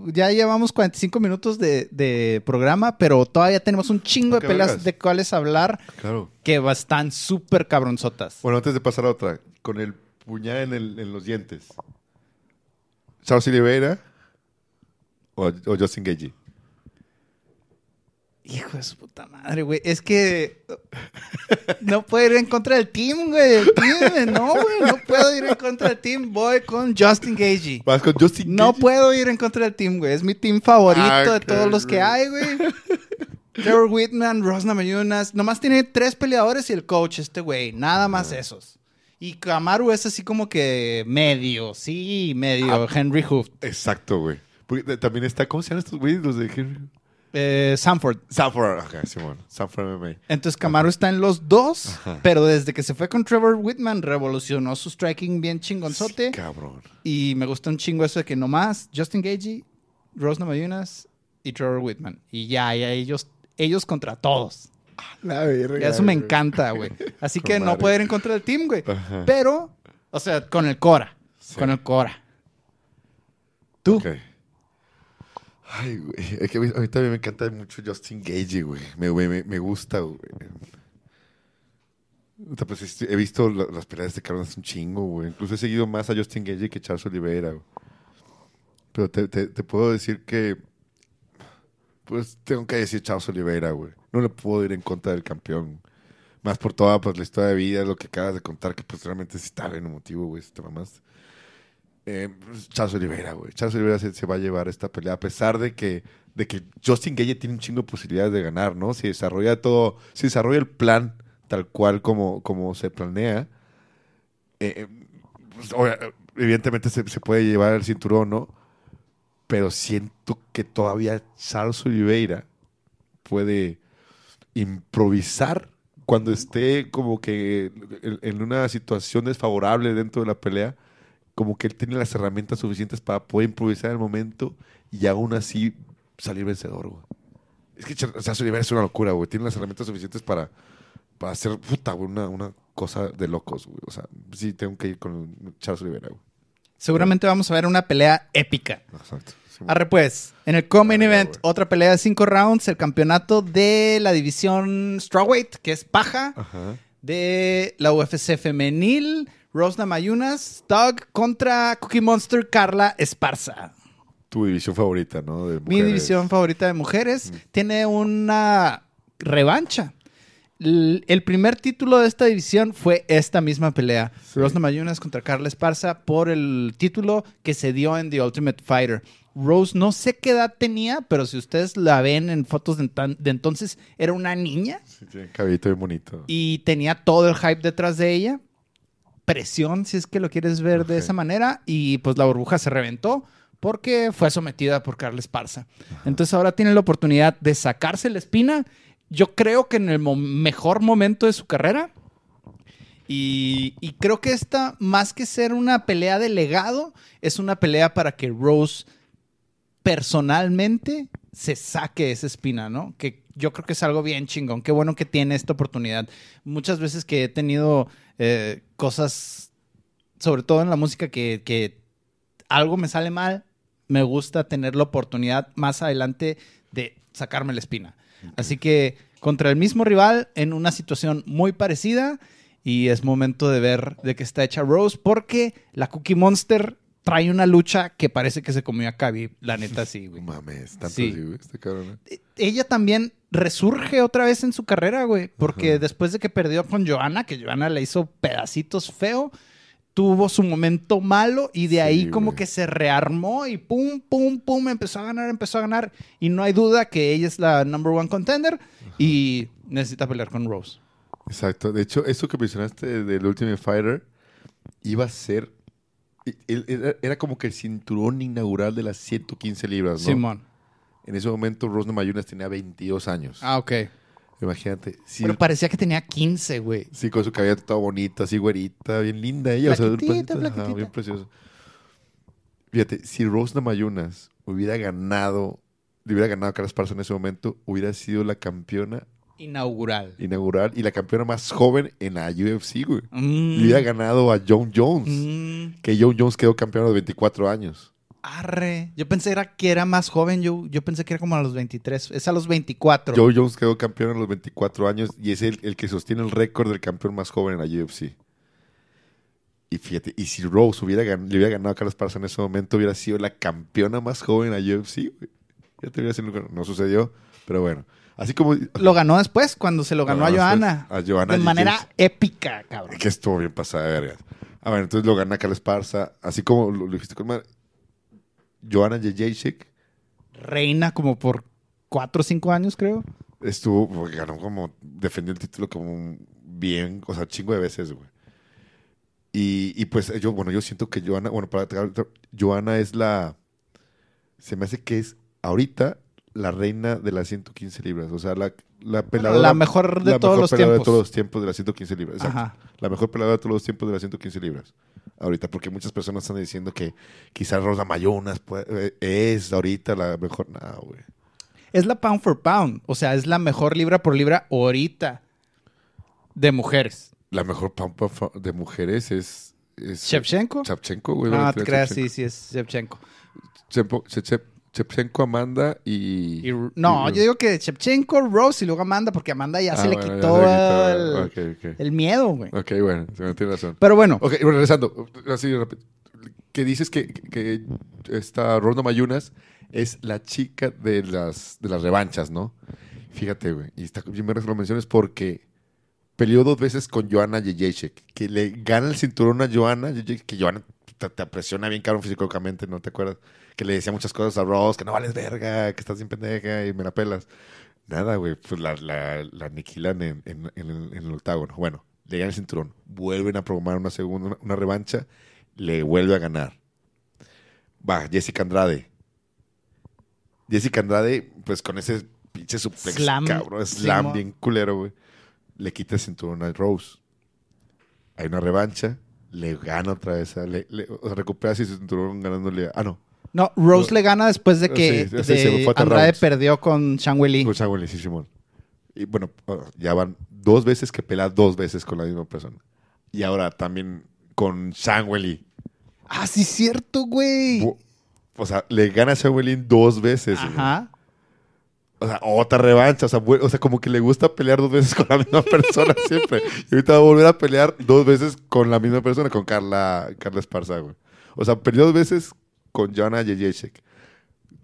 ya llevamos 45 minutos de, de programa, pero todavía tenemos un chingo Ah, de vergas. de cuales hablar Claro. que están súper cabronzotas. Bueno, antes de pasar a otra, con el puñal en, el- en los dientes. ¿Charles Oliveira o, o Justin Gagey? Hijo de su puta madre, güey. Es que no puedo ir en contra del team, güey. El team, no, güey. No puedo ir en contra del team. Voy con Justin Gagey. ¿Vas con Justin No Gagey? puedo ir en contra del team, güey. Es mi team favorito Ah, de todos los que hay, güey. Trevor Whitman, Rosna Mayunas. Nomás tiene tres peleadores y el coach, este güey. Nada más esos. Y Kamaru es así como que medio, sí, medio. Ah. Henry Hoof. Exacto, güey. Porque también está, ¿cómo se llaman estos güeyes? Los de Henry. Eh, Sanford. Sanford. Ajá, Simón. Sanford MMA. Entonces Kamaru está en los dos, Ajá. pero desde que se fue con Trevor Whitman revolucionó su striking bien chingonzote. Sí, cabrón. y me gusta un chingo eso de que nomás Justin Gagey, Rosna Mayunas y Trevor Whitman. Y ya, ya ellos, ellos contra todos. La verga. Eso me encanta, güey. Así que no puedo ir en contra del team, güey. Pero, o sea, con el Cora. Sí. Con el Cora. Tú. Ok. Ay, güey. Es que a mí, también me encanta mucho Justin Gagey, güey. Me, me, me- gusta, güey. Pues, he visto la- las peleas de este cabrón hace un chingo, güey. Incluso he seguido más a Justin Gagey que Charles Oliveira, güey. Pero te, te- te puedo decir que... Pues tengo que decir Charles Oliveira, güey. No le puedo ir en contra del campeón. Más por toda pues, la historia de vida, lo que acabas de contar, que pues realmente sí está bien emotivo, güey. Este mamás. Eh, Charles Oliveira, güey. Charles Oliveira se, va a llevar esta pelea, a pesar de que, de que Justin Gage tiene un chingo de posibilidades de ganar, ¿no? Si desarrolla todo, si desarrolla el plan tal cual como, como se planea, eh, eh, pues, obvia- evidentemente se, se puede llevar el cinturón, ¿no? Pero siento que todavía Charles Oliveira puede improvisar cuando esté como que en una situación desfavorable dentro de la pelea, como que él tiene las herramientas suficientes para poder improvisar el momento y aún así salir vencedor, güey. Es que Char- Charles Oliveira es una locura, güey. Tiene las herramientas suficientes para, para hacer, puta, güey, una, una cosa de locos, güey. O sea, sí tengo que ir con Charles Oliveira, güey. Seguramente vamos a ver una pelea épica. Exacto. Sí, Arre pues, en el Common Event, otra pelea de cinco rounds, el campeonato de la división Strawweight, que es paja, Ajá. de la UFC femenil, Rosna Mayunas, Doug contra Cookie Monster, Carla Esparza. Tu división favorita, ¿no? De Mi división favorita de mujeres tiene una revancha. L- El primer título de esta división fue esta misma pelea. Sí. Rosna Mayunas contra Carla Esparza por el título que se dio en The Ultimate Fighter. Rose no sé qué edad tenía, pero si ustedes la ven en fotos de entonces, era una niña Sí, tiene cabellito bien bonito. y tenía todo el hype detrás de ella. Presión, si es que lo quieres ver de esa manera, y pues la burbuja se reventó porque fue sometida por Carla Esparza. Entonces ahora tiene la oportunidad de sacarse la espina, yo creo que en el mo- mejor momento de su carrera. Y, y creo que esta, más que ser una pelea de legado, es una pelea para que Rose personalmente se saque esa espina, ¿no? Que yo creo que es algo bien chingón. Qué bueno que tiene esta oportunidad. Muchas veces que he tenido eh, cosas, sobre todo en la música, que, que algo me sale mal, me gusta tener la oportunidad más adelante de sacarme la espina. Así que contra el mismo rival, en una situación muy parecida, y es momento de ver de qué está hecha Rose, porque la Cookie Monster trae una lucha que parece que se comió a Khabib, la neta sí, güey. Mames, tanto Sí. así, güey, este cabrón. ¿eh? Ella también resurge otra vez en su carrera, güey, porque Ajá. después de que perdió con Johanna, que Johanna le hizo pedacitos feo, tuvo su momento malo y de Sí, ahí como güey. que se rearmó y pum, pum, pum, empezó a ganar, empezó a ganar y no hay duda que ella es la number one contender y necesita pelear con Rose. Exacto. De hecho, eso que mencionaste del Ultimate Fighter iba a ser. Era, era como que el cinturón inaugural de las 115 libras, ¿no? Simón. En ese momento, Rosna Mayunas tenía 22 años. Ah, ok. Imagínate. Sí, Pero parecía que tenía 15, güey. sí, con su cabello toda bonita, así güerita, bien linda ella. o sea, ajá, bien preciosa. Fíjate, si Rosna Mayunas hubiera ganado, le hubiera ganado a Cara Esparza en ese momento, hubiera sido la campeona Inaugural. inaugural y la campeona más joven en la UFC, güey. Mm. Le hubiera ganado a John Jones. Mm. Que John Jones quedó campeón a los 24 años. Arre. Yo pensé era que era más joven. Yo, yo pensé que era como a los 23. Es a los 24. Joe Jones quedó campeón a los 24 años y es el, el que sostiene el récord del campeón más joven en la UFC. Y fíjate, y si Rose hubiera le hubiera ganado a Carlos Esparza en ese momento, hubiera sido la campeona más joven en la UFC. güey. Ya te hubiera sido- no sucedió, pero bueno. Así como. Lo ganó después, cuando se lo ganó a Ah, Johanna. A Johanna de manera épica, cabrón. Que estuvo bien pasada de vergas. A ver, entonces lo gana Carlos Esparza. Así como lo, lo dijiste con madre. Johanna Jacek Reina como por 4 o 5 años, creo. estuvo, porque ganó como, defendió el título como bien, o sea, chingo de veces, güey. Y, y pues yo, bueno, yo siento que Joana, bueno, para Joana es la, se me hace que es ahorita la reina de las 115 libras, o sea, la, la peladora. la mejor de la todos mejor los peladora tiempos. de todos los tiempos de las 115 libras, exacto. Ajá. La mejor peladora de todos los tiempos de las 115 libras. Ahorita, porque muchas personas están diciendo que quizás Rosa Mayunas puede- eh, es ahorita la mejor. No, güey. Es la pound for pound. O sea, es la mejor libra por libra ahorita de mujeres. La mejor pampa fa- de mujeres es. es ¿Shevchenko? Shevchenko, güey. No, te creas, sí, sí, es Shevchenko. Shevchenko, Shevchenko, Amanda y. Y- no, y- yo digo que Shevchenko, Rose y luego Amanda, porque Amanda ya Ah, se le ya quitó se le quitó, el, miedo, güey. Ok, bueno, se tiene razón. Pero bueno, Ok, bueno, regresando, así rápido. Que dices que, que esta Ronda Mayunas es la chica de las, de las revanchas, ¿no? Fíjate, güey. Y está bien vergas que lo menciones porque peleó dos veces con Joanna Jędrzejczyk, que le gana el cinturón a Joanna Jędrzejczyk, que Joanna te, te presiona bien caro físicamente, ¿no te acuerdas? Que le decía muchas cosas a Ross, que no vales verga, que estás bien pendeja y me la pelas. Nada, güey, pues la, la, la aniquilan en, en- en el, en el octágono. Bueno, le ganan el cinturón, vuelven a programar una segunda, una, revancha, le vuelve a ganar. Va, Jessica Andrade. Jessica Andrade, pues con ese pinche suplex, Slam, cabrón, slam bien culero, güey. Le quita el cinturón a Rose. Hay una revancha, le gana otra vez, a- le, le- o sea, recupera su cinturón ganándole. Ah, no, no, Rose le gana después de que Sí, de Andrade perdió con Shang Wei con Shang Wei, sí, Simón. Y bueno, ah, ya van dos veces que pelea dos veces con la misma persona. Y ahora también con Shang Wei. Ah, sí, cierto, güey. O sea, le gana a Shang dos veces. güey. Ajá. O sea, otra revancha. O sea, o sea, como que le gusta pelear dos veces con la misma persona siempre. Y ahorita va a volver a pelear dos veces con la misma persona, con Carla, Carla Esparza, güey. O sea, peleó dos veces con Joanna Jędrzejczyk.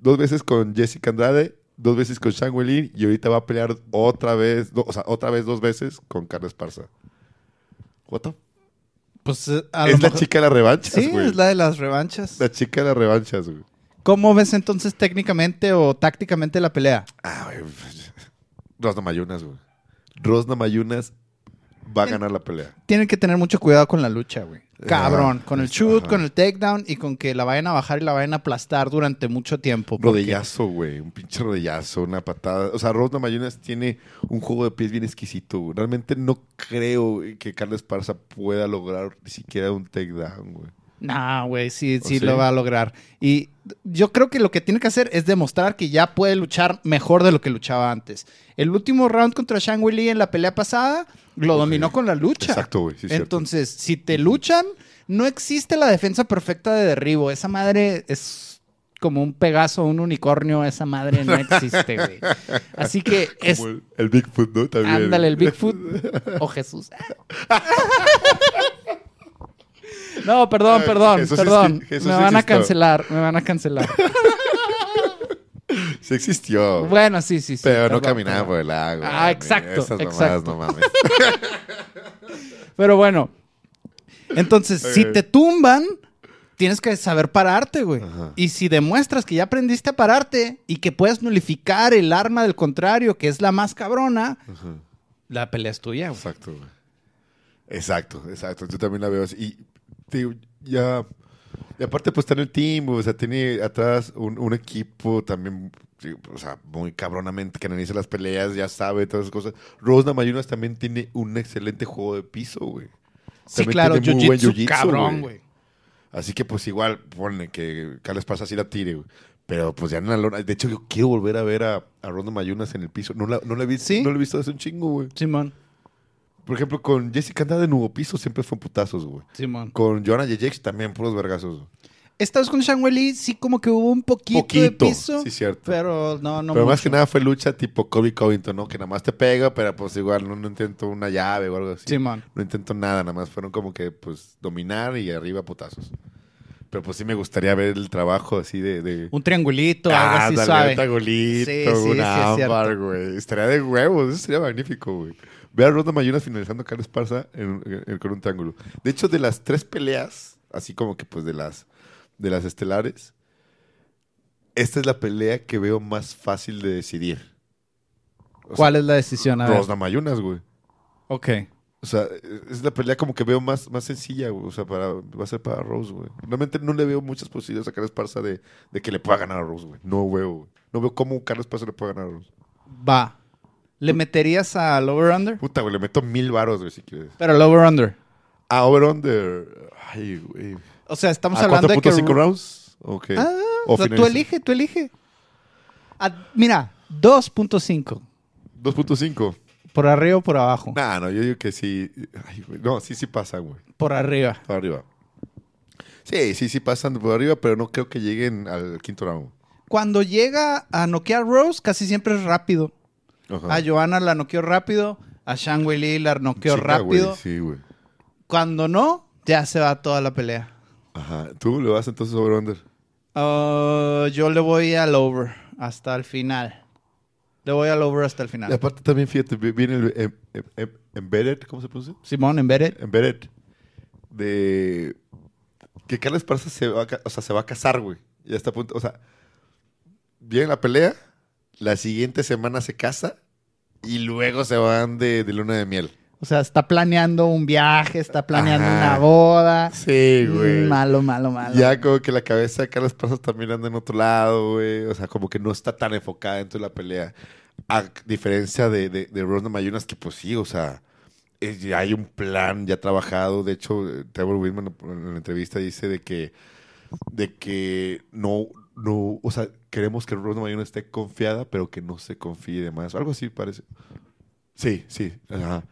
Dos veces con Jessica Andrade. Dos veces con Shang Wei Y ahorita va a pelear otra vez. do- o sea, otra vez dos veces con Carla Esparza. What the- Pues eh, a lo Es la chica de las revanchas, Sí, güey. es la de las revanchas. La chica de las revanchas, güey. ¿Cómo ves entonces técnicamente o tácticamente la pelea? Ah, güey. Rosna Mayunas, güey. Rosna Mayunas va a ganar la pelea. Tienen que tener mucho cuidado con la lucha, güey. Cabrón. Con el shoot, ajá. con el takedown y con que la vayan a bajar y la vayan a aplastar durante mucho tiempo. porque- Rodillazo, güey. Un pinche rodillazo, una patada. O sea, Rose Namajunas tiene un juego de pies bien exquisito, güey. Realmente no creo que Carlos Esparza pueda lograr ni siquiera un takedown, güey. Nah, güey, sí, ¿O sí sí? lo va a lograr. Y yo creo que lo que tiene que hacer es demostrar que ya puede luchar mejor de lo que luchaba antes. El último round contra Shang Li en la pelea pasada lo dominó con la lucha. Exacto, güey. Sí, es cierto. Entonces, si te luchan, no existe la defensa perfecta de derribo. Esa madre es como un pegaso, un unicornio. Esa madre no existe, güey. Así que es. Como el, el Bigfoot, ¿no? También. Ándale, el Bigfoot o Jesús. No, perdón, Ay, perdón, sí perdón. me sí van a cancelar, me van a cancelar. Sí existió. Bueno, sí, sí, sí. pero no caminaba por el lago. Ah, mami. exacto, Esas mamadas, exacto. no mames. Pero bueno. Entonces, si Ok. te tumban, tienes que saber pararte, güey. Ajá. Y si demuestras que ya aprendiste a pararte y que puedes nulificar el arma del contrario, que es la más cabrona, Ajá. la pelea es tuya, güey. Exacto, güey. Exacto, exacto. Yo también la veo así. Y digo, ya. Y aparte, pues está en el team, o sea, tiene atrás un, un equipo también, sí, o sea, muy cabronamente que analiza las peleas, ya sabe todas esas cosas. Rose Namajunas también tiene un excelente juego de piso, güey. Sí, También claro, tiene muy buen jiu-jitsu, cabrón, güey. Así que, pues igual, ponle que Carlos Paz así la tire, güey. Pero pues ya en la lona. De hecho, yo quiero volver a ver a, a Ronda Mayunas en el piso. No la, no la he visto, ¿Sí? no la he visto hace un chingo, güey. Simón, Por ejemplo, con Jessica Andrade de nuevo piso siempre fue putazos, güey. Simón. Con Joanna Jejek también puros vergazos. güey. Esta vez con sí como que hubo un poquito, de piso. sí, cierto. Pero no, no pero más que nada fue lucha tipo Kobe Covington, ¿no? Que nada más te pega, pero pues igual no, no intento una llave o algo así. Simón. No intento nada, nada más fueron como que pues dominar y arriba putazos. Pero pues sí me gustaría ver el trabajo así de... de... Un triangulito, algo así Ándale, suave. un tagolito, Sí, sí, sí, un ámbar, güey. Estaría de huevos, eso sería magnífico, güey. Ve a Ronda Mayunas finalizando a Carlos Esparza en- en- con un triángulo. De hecho, de las tres peleas, así como que pues de las, de las estelares, esta es la pelea que veo más fácil de decidir. O ¿Cuál es la decisión? A. Rose Namajunas, güey. Ok. O sea, es la pelea como que veo más, más sencilla, güey. O sea, para, va a ser para Rose, güey. Realmente no le veo muchas posibilidades a Carlos Esparza de, de que le pueda ganar a Rose, güey. No veo, güey. No veo cómo Carlos Esparza le pueda ganar a Rose. Va. ¿Le meterías al over-under? Puta, güey, le meto mil varos, güey, si quieres. Pero el over-under. Ah, over-under. Ay, güey. O sea, estamos ¿A hablando de que... 4.5 rounds? Ok. Ah, O o sea, tú elige, tú elige. Ah, mira, 2.5. 2.5. Por arriba o por abajo. Nah, no, yo digo que sí. Ay, güey. No, sí, sí pasan, güey. Por arriba. Por arriba. Sí, sí, sí pasan por arriba, pero no creo que lleguen al quinto round. Cuando llega a noquear Rose, casi siempre es rápido. Ajá. A Johanna la noqueó rápido. A Shang Li la noqueó güey, rápido. Sí, güey. Cuando no, ya se va toda la pelea. Ajá. ¿Tú le vas entonces over-under? Ah, yo le voy al over hasta el final. Le voy al over hasta el Y final. aparte también, fíjate, vi- viene el em- em- em- embedded, ¿cómo se pronuncia? Simón, embedded. Embedded. De que Carlos Esparza se va a, o sea, se va a casar, güey. Ya está a punto, o sea, viene la pelea, la siguiente semana se casa y luego se van de, de luna de miel. O sea, está planeando un viaje, está planeando Ajá. una boda. Sí, güey. Mm, Malo, malo, malo. Ya como que la cabeza de Carlos Esparza también anda en otro lado, güey. O sea, como que no está tan enfocada dentro de la pelea. A diferencia de, de, de Ronda Mayunas, que pues sí, o sea, es- ya hay un plan ya trabajado. De hecho, Trevor Whitman en la entrevista dice de que, de que no, no, o sea, queremos que Ronda Mayunas esté confiada, pero que no se confíe de más. Algo así parece. Sí, sí, ajá.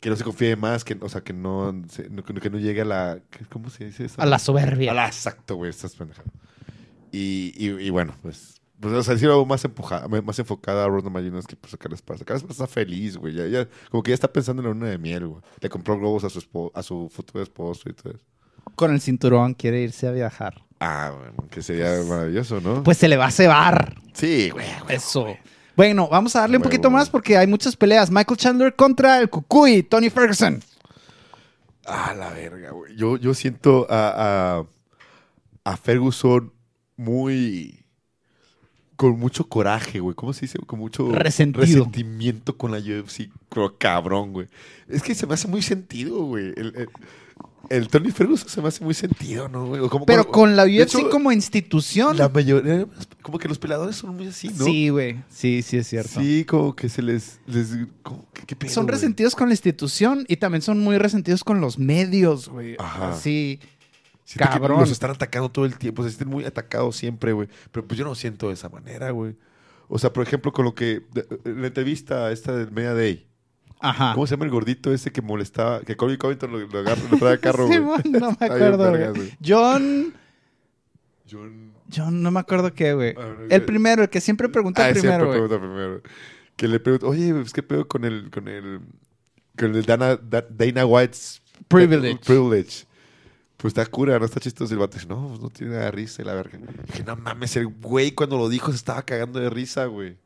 Que no se confíe más, que, o sea, que no, se- no- que no llegue a la, ¿cómo se dice eso? A la soberbia. A la- exacto, güey, estás pendejado. Y, y, y bueno, pues, pues o sea, sí algo más, empujada, más enfocada a Ronda Mayunas que pues a Carlos Esparza. Carlos Esparza está feliz, güey. Ya, ya, como que ya está pensando en la luna de miel, güey. Le compró globos a su, a su futuro esposo y todo eso. Con el cinturón quiere irse a viajar. Ah, bueno, que sería maravilloso, ¿no? Pues se le va a cebar. sí, güey. güey. Eso. Bueno, vamos a darle un poquito más porque hay muchas peleas. Michael Chandler contra el Cucuy, Tony Ferguson. Ah, la verga, güey. Yo, yo siento a, a, a Ferguson muy. con mucho coraje, güey. ¿Cómo se dice? Con mucho Resentido. resentimiento con la UFC. Cabrón, güey. Es que se me hace muy sentido, güey. El, el- el Tony Ferguson se me hace muy sentido, ¿no, güey? O como- Pero como- con la UFC hecho, como institución. La mayoría, como que los peleadores son muy así, ¿no? Sí, güey. Sí, sí, es cierto. Sí, como que se les... les como que- ¿qué pedo, Son güey? resentidos con la institución y también son muy resentidos con los medios, güey. Ajá. Sí. Cabrón. los están atacando todo el tiempo. Se sienten muy atacados siempre, güey. Pero pues yo no siento de esa manera, güey. O sea, por ejemplo, con lo que... en la entrevista esta del Media Day. Ajá. ¿Cómo se llama el gordito ese que molestaba? Que Colby Covington lo, lo agarra, lo trae a carro, güey. Simón, no me acuerdo, güey. güey. John. John... John, no me acuerdo qué, güey. Ah, no, El que- primero, el que siempre pregunta Ah, primero, siempre güey. pregunta primero. Que le pregunta, oye, pues, ¿qué pedo con el... Con el, con el Dana, Da- Dana White's... Privilege. Privilege. Pues está cura, no está chistoso. Y el vato dice, no, pues, no tiene nada de risa y la verga. Dije, no mames, el güey cuando lo dijo se estaba cagando de risa, güey.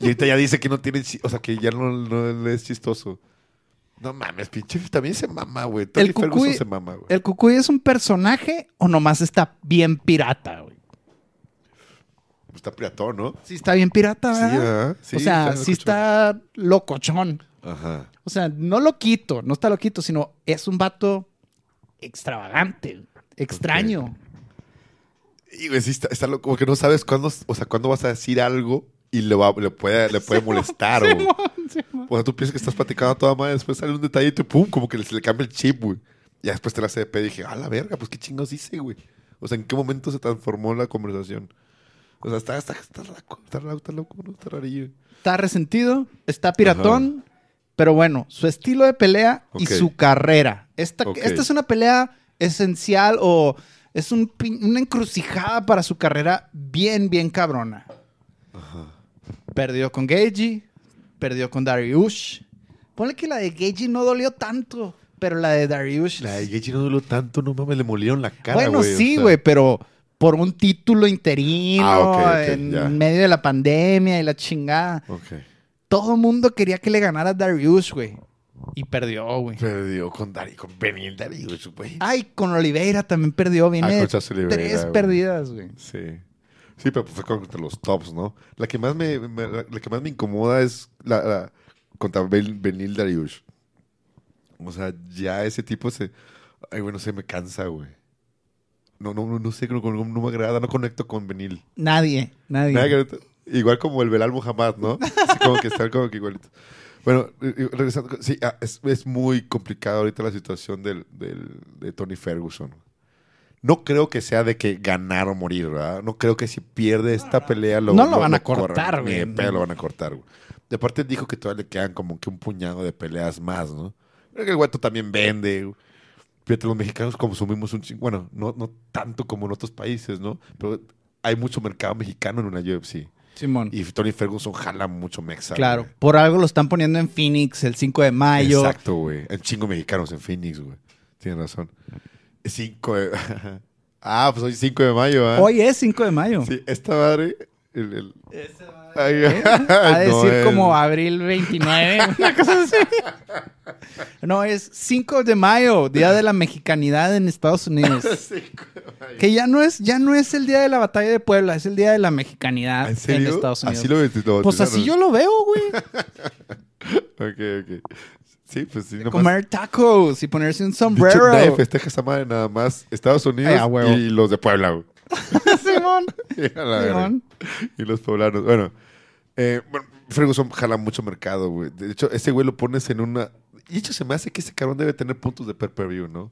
Y ahorita ya dice que no tiene, o sea, que ya no, es chistoso. No mames, pinche, también se mama, güey. El cucuy- se mama, güey. ¿El Cucuy es un personaje o nomás está bien pirata, güey? Está piratón, ¿no? Sí, está bien pirata, Sí, ¿verdad? ¿verdad? Sí, o sea, está sí está locochón. Ajá. O sea, no lo quito, no está loquito, sino es un vato extravagante, extraño. Y güey, sí, está, está loco, como que no sabes cuándo, o sea, cuándo vas a decir algo y le, va, le puede, le puede molestar, güey. O sea, tú piensas que estás platicando a toda madre, después sale un detallito y pum, como que le- se le cambia el chip, güey. Y ya después te la hace de pedo y dije, ah, la verga, pues qué chingos dice, güey. O sea, ¿en qué momento se transformó la conversación? O sea, está, está, está, loco, está, loco, está loco, ¿no? Está rarillo. Está resentido, está piratón, pero bueno, su estilo de pelea y su carrera. Esta, esta es una pelea esencial o es un una encrucijada para su carrera bien, bien cabrona. Perdió con Gagey, perdió con Dariush. Ponle que la de Gagey no dolió tanto, pero la de Dariush... La de Gaethje no duró tanto, no mames, le molieron la cara, bueno, güey. o sí, sea. güey, pero por un título interino Ah, en ya. medio de la pandemia y la chingada. Todo el mundo quería que le ganara a Darius, güey. Y perdió, güey. Perdió con Dari, con Benil Darius, güey. Ay, con Oliveira también perdió. Ah, Viene Oliveira, tres perdidas, güey. Sí. Sí, pero pues fue contra los tops, ¿no? La que más me, me- la, que más me incomoda es la, la- contra Ben- Benil Dariush. O sea, ya ese tipo se... Ay, bueno, se me cansa, güey. No, no, no, no sé, no, no- no me agrada, no conecto con Benil. Nadie, nadie. Nada que- igual como el Belal Muhammad, ¿no? Así como que están como que igualitos. Bueno, regresando, sí, ah, es, es muy complicada ahorita la situación del, del- de Tony Ferguson. No creo que sea de que ganar o morir, ¿verdad? No creo que si pierde esta pelea lo No lo van a cortar, corran, Ni de güey. lo van a cortar, güey. De parte dijo que todavía le quedan como que un puñado de peleas más, ¿no? Creo que el guato también vende, güey. Fíjate, los mexicanos consumimos un chingo. Bueno, no, no tanto como en otros países, ¿no? Pero hay mucho mercado mexicano en una UFC. Simón. Y Tony Ferguson jala mucho mexa. claro, güey. por algo lo están poniendo en Phoenix el 5 de mayo. Exacto, güey. Hay chingo mexicanos en Phoenix, güey. Tienes razón. 5 de... ah, pues hoy 5 de mayo, ¿ah? Hoy es 5 de mayo. Sí, esta madre... El, el- Ay, ¿Eh? A no, decir es- como abril 29, una cosa así. No, es 5 de mayo, Día de la Mexicanidad en Estados Unidos. Cinco de mayo. Que ya no es, ya no es el día de la batalla de Puebla, es el día de la mexicanidad ¿En en? Estados Unidos. Así lo, lo pues así yo lo veo, güey. Ok, ok. Sí, pues sí, nomás... Comer tacos y ponerse un Dicho, sombrero. nadie festeja esa madre nada más Estados Unidos Ay, y los de Puebla, güey. Simón. Simón. Y los poblanos. Bueno, eh, bueno, Ferguson jala mucho mercado, güey. De hecho, ese güey lo pones en una... Y hecho, se me hace que ese cabrón debe tener puntos de per-per-view, ¿no?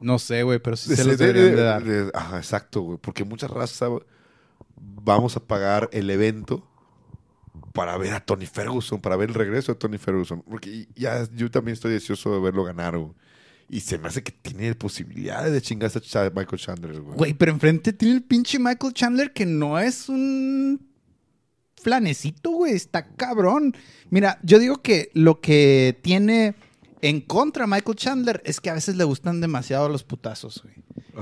No sé, güey, pero sí se Se los debe deberían de dar. de- Ajá, exacto, güey. Porque muchas razas vamos a pagar el evento para ver a Tony Ferguson, para ver el regreso de Tony Ferguson. Porque ya yo también estoy deseoso de verlo ganar, güey. Y se me hace que tiene posibilidades de chingarse a Ch- Michael Chandler, güey. Güey, pero enfrente tiene el pinche Michael Chandler que no es un flanecito, güey. Está cabrón. Mira, yo digo que lo que tiene en contra Michael Chandler es que a veces le gustan demasiado los putazos, güey.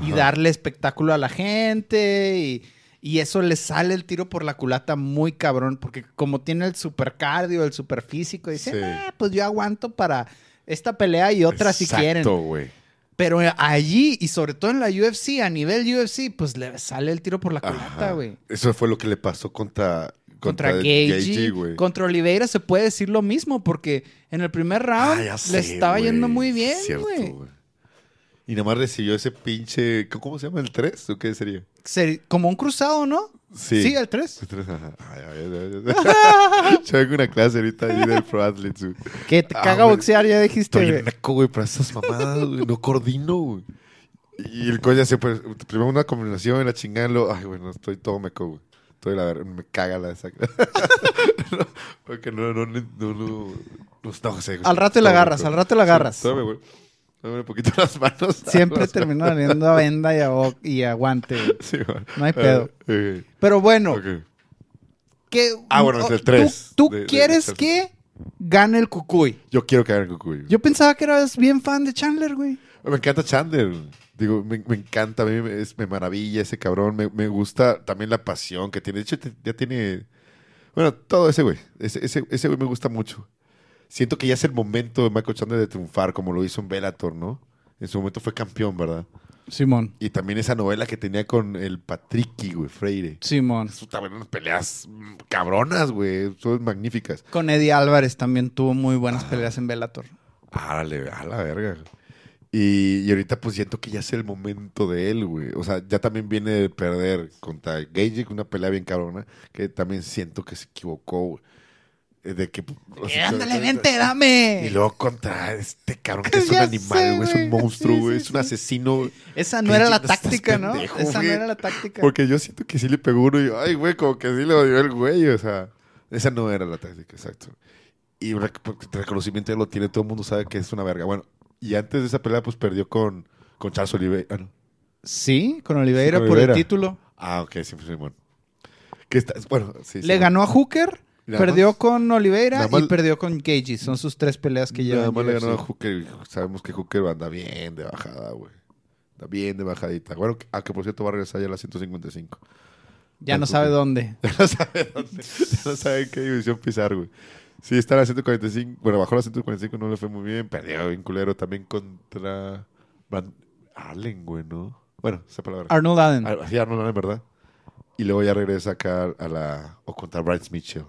Y darle espectáculo a la gente y, y eso le sale el tiro por la culata muy cabrón. Porque como tiene el super cardio, el super físico, dice, Sí. "Ah, pues yo aguanto para esta pelea y otra si quieren. Güey. Pero allí, y sobre todo en la UFC, a nivel UFC, pues le sale el tiro por la culata, güey. Eso fue lo que le pasó contra, Contra, contra, güey. contra Oliveira se puede decir lo mismo, porque en el primer round Ah, le estaba yendo muy bien, güey. Y nada más recibió ese pinche. ¿Cómo se llama? ¿El 3? ¿O qué sería? Como un cruzado, ¿no? Sí. el 3. El tres, ajá. Ay, ay, ay. Yo vengo una clase ahorita ahí del Pro Athletes, güey. Que te Ah, caga güey. boxear, ya dijiste, Estoy naco, güey, para esas mamadas, güey. No coordino, güey. Y el coño ya siempre. Primero una combinación, la chingando. Ay, güey, no, estoy todo meco, güey. Estoy la verdad, me caga la esa. No, Porque no, no, no, no, no, no, no sé. Al rato la Todo agarras, meco. al un poquito las manos. Siempre Las termino valiendo a venda y a, bo- y a guante. Sí. No hay pedo. Eh, Pero bueno, que, Ah, bueno, es el tres ¿Tú, tú de- de- quieres que gane el Cucuy? Yo quiero que hagan Cucuy. Yo pensaba que eras bien fan de Chandler, güey. Me encanta Chandler. Digo, me, me encanta, a mí me, es- me maravilla ese cabrón. Me, me gusta también la pasión que tiene. De hecho, te- ya tiene. Bueno, todo ese güey. Ese, ese, ese güey me gusta mucho. Siento que ya es el momento de Michael Chandler de triunfar, como lo hizo en Bellator, ¿no? En su momento fue campeón, ¿verdad? Simón. Y también esa novela que tenía con el Patricky, güey, Freire. Simón. Eso también unas peleas cabronas, güey. Son magníficas. Con Eddie Álvarez también tuvo muy buenas peleas en Bellator. Árale, a la verga. Y, y ahorita pues siento que ya es el momento de él, güey. O sea, ya también viene de perder contra Gage, una pelea bien cabrona, que también siento que se equivocó, güey. Eh, De que... o sea, ándale, vente, dame. Y luego contra este cabrón que es un animal, güey. Es un monstruo, güey. sí, es un asesino. Esa no era la estás táctica, ¿no? pendejo, Esa no era la táctica. Porque yo siento que sí le pegó uno y, ay, güey, como que sí le odió el güey. O sea, esa no era la táctica, exacto. Y el reconocimiento ya lo tiene, todo el mundo sabe que es una verga. Bueno, y antes de esa pelea, pues perdió con, con Charles Oliveira. Ah, no. Sí, con Oliveira por el título. Ah, ok, sí, pues, sí, bueno. Que está, bueno, sí, sí, Le bueno. ganó a Hooker, perdió más. con Oliveira y perdió con Gagey. Son sus tres peleas que llevan. Nada más le ganó a Hooker sabemos que Hooker anda bien de bajada, güey. Anda bien de bajadita. Bueno, que- ah, que por cierto va a regresar ya a las 155. Ya no sabe dónde. Ya no sabe dónde. Ya no sabe en qué división pisar, güey. Sí, está a la 145. Bueno, bajó a la 145, no le fue muy bien. Perdió bien culero también contra Van Allen, güey, ¿no? Bueno, esa palabra. Arnold Allen. Ah, Sí, Arnold Allen, ¿verdad? Y luego ya regresa acá a la... O contra Bryce Mitchell.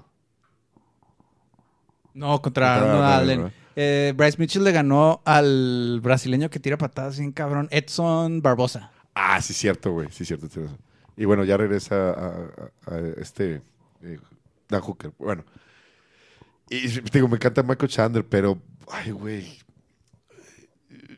No, contra Arnold Allen. Eh, Bryce Mitchell le ganó al brasileño que tira patadas bien cabrón, Edson Barbosa. Ah, sí, cierto, güey. Sí, cierto. Y bueno, ya regresa a, a- a este... eh, Dan Hooker. Bueno. Y digo, me encanta Michael Chandler, pero... Ay, güey.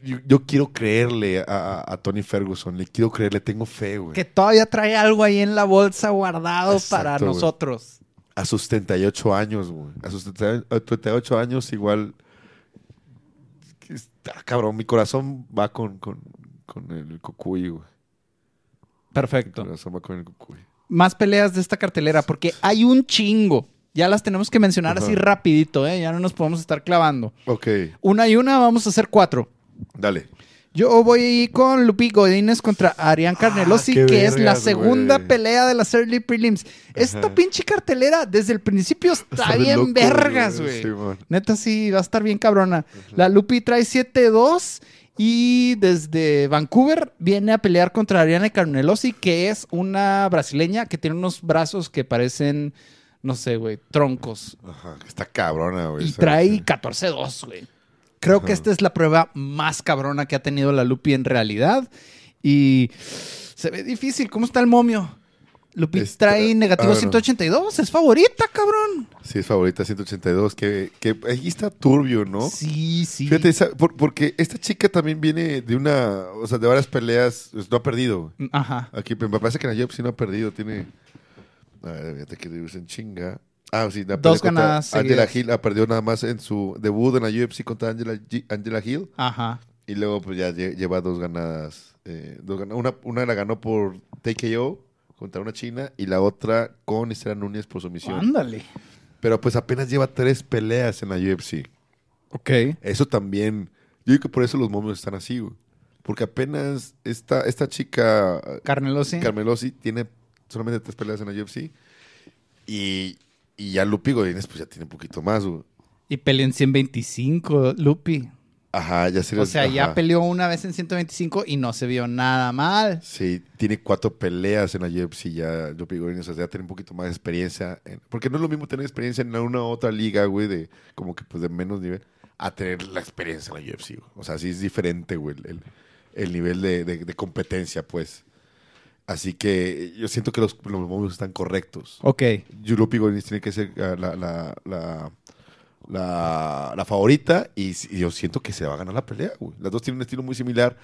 Yo, yo quiero creerle a, Tony Ferguson. Le quiero creer, le tengo fe, güey. Que todavía trae algo ahí en la bolsa guardado Exacto, para nosotros. A sus 38 años, güey. A sus 30 a 38 años igual... Está cabrón. Mi corazón va con, con, con el cucuy, güey. Mi Perfecto. corazón va con el cucuy. Más peleas de esta cartelera, porque hay un chingo. Ya las tenemos que mencionar Ajá. así rapidito, ¿eh? Ya no nos podemos estar clavando. Ok, Una y una, vamos a hacer cuatro. dale. Yo voy con Lupi Godínez contra Arián Carnelosi, Ah, qué que es la segunda pelea de las Early Prelims. Esta Ajá. pinche cartelera desde el principio está bien vergas, güey. Sí. Neta sí, va a estar bien cabrona. La Lupi trae 7-2 y desde Vancouver viene a pelear contra Ariana Carnelosi, que es una brasileña que tiene unos brazos que parecen, no sé, güey, troncos. Ajá, está cabrona, güey. Y trae sí. 14-2, güey. Creo que esta es la prueba más cabrona que ha tenido la Lupi en realidad. Y se ve difícil. ¿Cómo está el momio? Lupi Está- trae negativo ah, no. 182. Es favorita, cabrón. Sí, es favorita 182, que, que ahí está turbio, ¿no? Sí, sí. Fíjate, esa- por- porque esta chica también viene de una, o sea, de varias peleas, pues, no ha perdido. Ajá. Aquí me parece que la UFC no ha perdido, tiene, a ver, fíjate que en chinga. Ah, sí, la Dos ganadas Angela. Hill ha perdido nada más en su debut en la UFC contra Angela, G- Angela Hill. Ajá. Y luego pues ya lle- lleva dos ganadas. eh, dos gana- una, una la ganó por TKO contra una china y la otra con Estela Núñez por sumisión. Ándale. Pero pues apenas lleva tres peleas en la UFC. Ok. Eso también, yo digo que por eso los momios están así, güey. Porque apenas esta, esta chica, Carnelosi. Carmelosi, tiene solamente tres peleas en la UFC. Y, y ya Lupi Godínez pues ya tiene un poquito más, güey. y pelean 125, Lupi. Ajá, ya se O sea, ya peleó una vez en 125 y no se vio nada mal. Sí, tiene cuatro peleas en la UFC ya, Lupi Godínez, o sea, ya tiene un poquito más de experiencia. en- porque no es lo mismo tener experiencia en una u otra liga, güey, de como que pues de menos nivel, a tener la experiencia en la UFC, güey. O sea, sí es diferente, güey, el, el- el nivel de, de- de competencia, pues. Así que yo siento que los, los están correctos. Ok. Lupi Godínez tiene que ser ah, la, la, la, la- la favorita y, yo siento que se va a ganar la pelea, güey. Las dos tienen un estilo muy similar,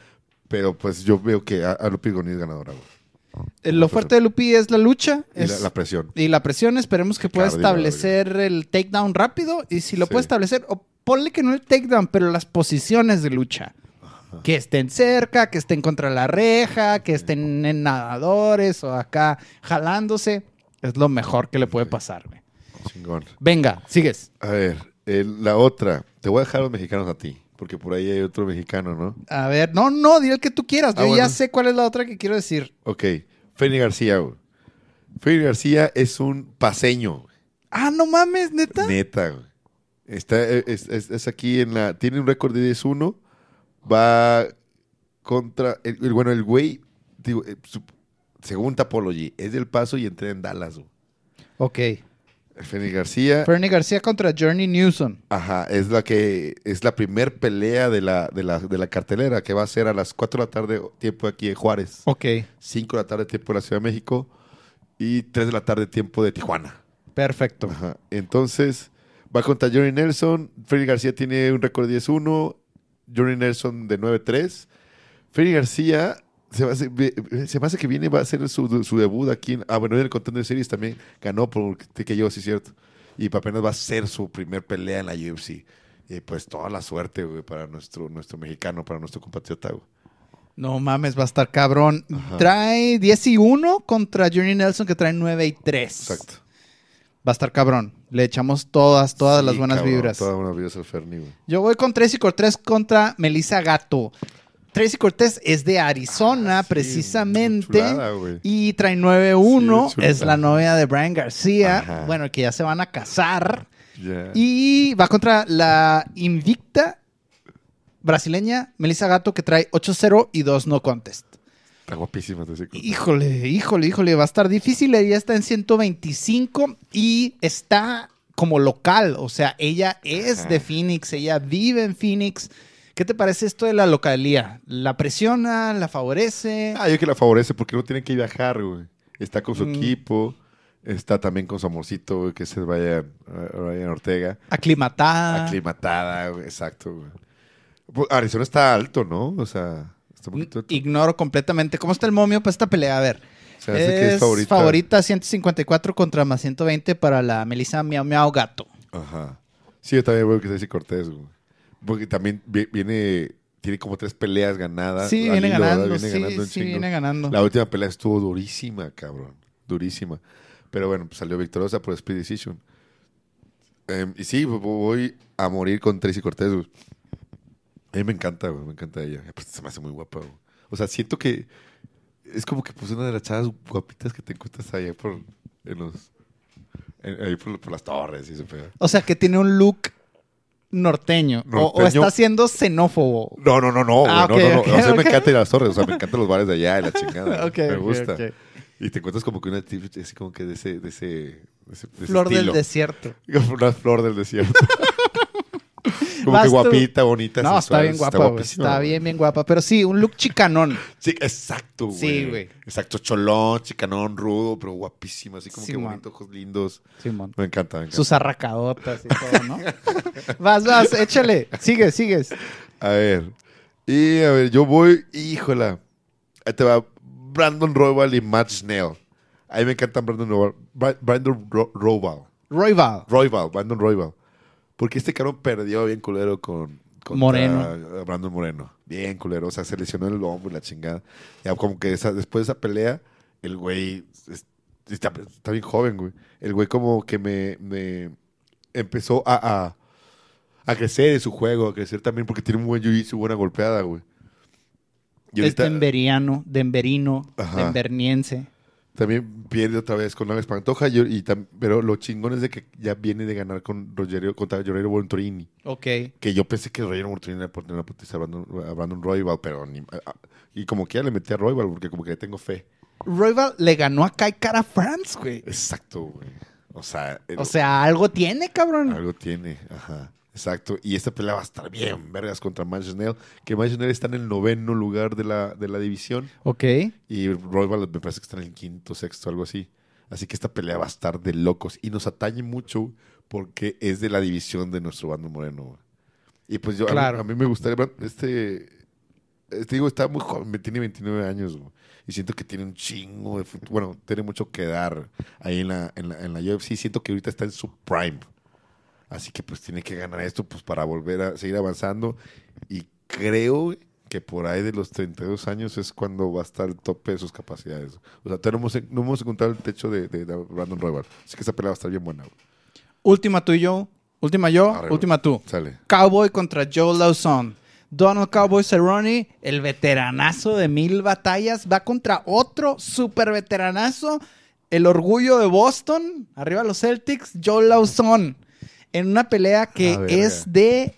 pero pues yo veo que a, a Lupi Godínez es ganadora, güey. Eh, Lo fuerte de Lupi es la lucha. Y es- la, la presión. Y la presión, esperemos que pueda establecer el takedown rápido. Y si lo Sí. puede establecer, o ponle que no el takedown, pero las posiciones de lucha. Que estén cerca, que estén contra la reja, que estén en nadadores o acá jalándose. Es lo mejor que le puede pasar, güey. Chingón. Venga, sigues. A ver, la otra. Te voy a dejar los mexicanos a ti, porque por ahí hay otro mexicano, ¿no? A ver, no, no, di el que tú quieras. Ah, Yo ya sé cuál es la otra que quiero decir. Ok, Feni García, güey. Feni García es un paseño, güey. Ah, no mames, neta. neta, güey. Está, es, es- es aquí en la... Tiene un récord de 10-1. Va contra... el- el- bueno, el güey, digo, eh, su- según Tapology, es del Paso y entré en Dallas, güey. Ok. Feni García... Fernie García contra Journey Newsom. Ajá, es la que es la primer pelea de la, de, la, de la cartelera que va a ser a las 4 de la tarde, tiempo aquí de Juárez, Ok, 5 de la tarde, tiempo de la Ciudad de México y 3 de la tarde, tiempo de Tijuana. perfecto. Ajá. Entonces, va contra Johnny Nelson. Freddy García tiene un récord de 10-1, Johnny Nelson de 9-3. Freddy García se me, hace, se me hace que viene, va a hacer su, su debut aquí. En, ah, bueno, en el Contender Series también ganó por que yo, sí cierto. Y apenas va a ser su primer pelea en la UFC. Y pues toda la suerte, güey, para nuestro, nuestro mexicano, para nuestro compatriota, güey. No mames, va a estar cabrón. Ajá. Trae 10 y 1 contra Journey Nelson que trae 9 y 3. Exacto. Va a estar cabrón. Le echamos todas, todas Sí, las buenas cabrón, vibras. Todas las buenas vibras al Ferni, güey. Yo voy con Tracy Cortés contra Melissa Gato. Tracy Cortés es de Arizona, Ah, sí, precisamente. chulada, y trae 9-1. Sí, es la novia de Brian García. Ajá. Bueno, que ya se van a casar. Ya. Y va contra la invicta brasileña Melissa Gato, que trae 8-0 y 2 no contest. Está guapísima. sé que- Híjole, híjole, híjole, va a estar difícil. Ella está en 125 y está como local. O sea, ella es Ajá. de Phoenix, ella vive en Phoenix. ¿Qué te parece esto de la localía? ¿La presiona? ¿La favorece? Ah, yo que la favorece porque no tiene que viajar, güey. Está con su Mm. equipo, está también con su amorcito, güey, que es Brian, eh, Brian Ortega. Aclimatada. Aclimatada, güey, exacto, güey. Pues, Arizona está alto, ¿no? O sea, está un poquito alto. Ignoro completamente. ¿Cómo está el momio para esta pelea? A ver. Se hace que es favorita. favorita 154 contra más 120 para la Melissa Miau Miau Gato. Ajá. Sí, yo también veo que dice Cortés, güey. Porque también vi- viene, tiene como tres peleas ganadas. Sí, viene ganando. Viene sí, ganando sí, viene ganando. La última pelea estuvo durísima, cabrón. Durísima. Pero bueno, pues salió victoriosa por Speed Decision. Em, y sí, vo- voy a morir con Tracy Cortés, güey. A mí me encanta, güey. Me encanta ella. Aparte, se me hace muy guapa, güey. O sea, siento que es como que pues una de las chavas guapitas que te encuentras allá por, en los, en- ahí por, por las torres y ese pedo. O sea, que tiene un look norteño. O- está siendo xenófobo. No, no, no, no. Ah, no, ok, no, no. o sea, me ok. encantan las torres. O sea, me encantan los bares de allá y la chingada. Me gusta. Y te encuentras como que una tip así como que de ese, de ese, de ese, de ese Flor del desierto. Una flor del desierto. como que guapita, bonita. No, está bien guapa, Está bien, bien guapa. Pero sí, un look chicanón. Sí, exacto, güey. Sí, güey. Exacto, cholón, chicanón, rudo, pero guapísima, así como Sí, que man. bonito, ojos lindos. Me encanta, me encanta. Sus arracadotas y todo, ¿no? vas, vas, échale. Sigues, sigues. A ver. Y a ver, yo voy, híjola. Ahí te va Brandon Royal y Matt Snell. A mí me encantan Brandon Royal. Bra- Brandon Ro- Royal. Royval. Royal, Brandon Royal. Porque este cabrón perdió bien culero con Moreno. Brandon Moreno. Bien culero. O sea, se lesionó el hombro y la chingada. Ya como que esa- después de esa pelea, el güey es- está, está bien joven, güey. El güey como que me, me empezó a, a, a crecer en su juego, a crecer también porque tiene un buen jiu-jitsu, buena golpeada, güey. Y Es denveriano, denverino, Ajá. denverniense. También pierde otra vez con Alex Pantoja, y, y tam- pero lo chingón es de que ya viene de ganar con Rogerio, contra Rogerio Venturini. Ok. Que yo pensé que Rogerio Venturini era por tener una potencia a Brandon, Royval, pero ni- a- y como que ya le metí a Royval porque como que le tengo fe. Royval le ganó a Kai Cara France, güey. Exacto, güey. O sea, el- O sea, algo tiene, cabrón. algo tiene, ajá. Exacto. Y esta pelea va a estar bien, vergas, contra Snell. Que Snell está en el noveno lugar de la, de la división. Ok. Y Royval me parece que está en el quinto, sexto, algo así. Así que esta pelea va a estar de locos. Y nos atañe mucho porque es de la división de nuestro bando moreno. Y pues yo, a mí- Claro. a, mí, me gustaría, este, este digo, está muy joven, tiene 29 años. Y siento que tiene un chingo de futuro. Bueno, tiene mucho que dar ahí en la, en, la, en la UFC. Siento que ahorita está en su prime. Así que pues tiene que ganar esto pues para volver a seguir avanzando. Y creo que por ahí de los 32 años es cuando va a estar el tope de sus capacidades. O sea, todavía no hemos, no hemos encontrado el techo de, de- de Brandon Royal. Así que esa pelea va a estar bien buena. güey. Última tú y yo. Última yo, Arre, última tú. Sale. Cowboy contra Joe Lawson. Donald Cowboy Cerrone, el veteranazo de mil batallas, va contra otro super veteranazo, el orgullo de Boston, arriba los Celtics, Joe Lawson, en una pelea que es de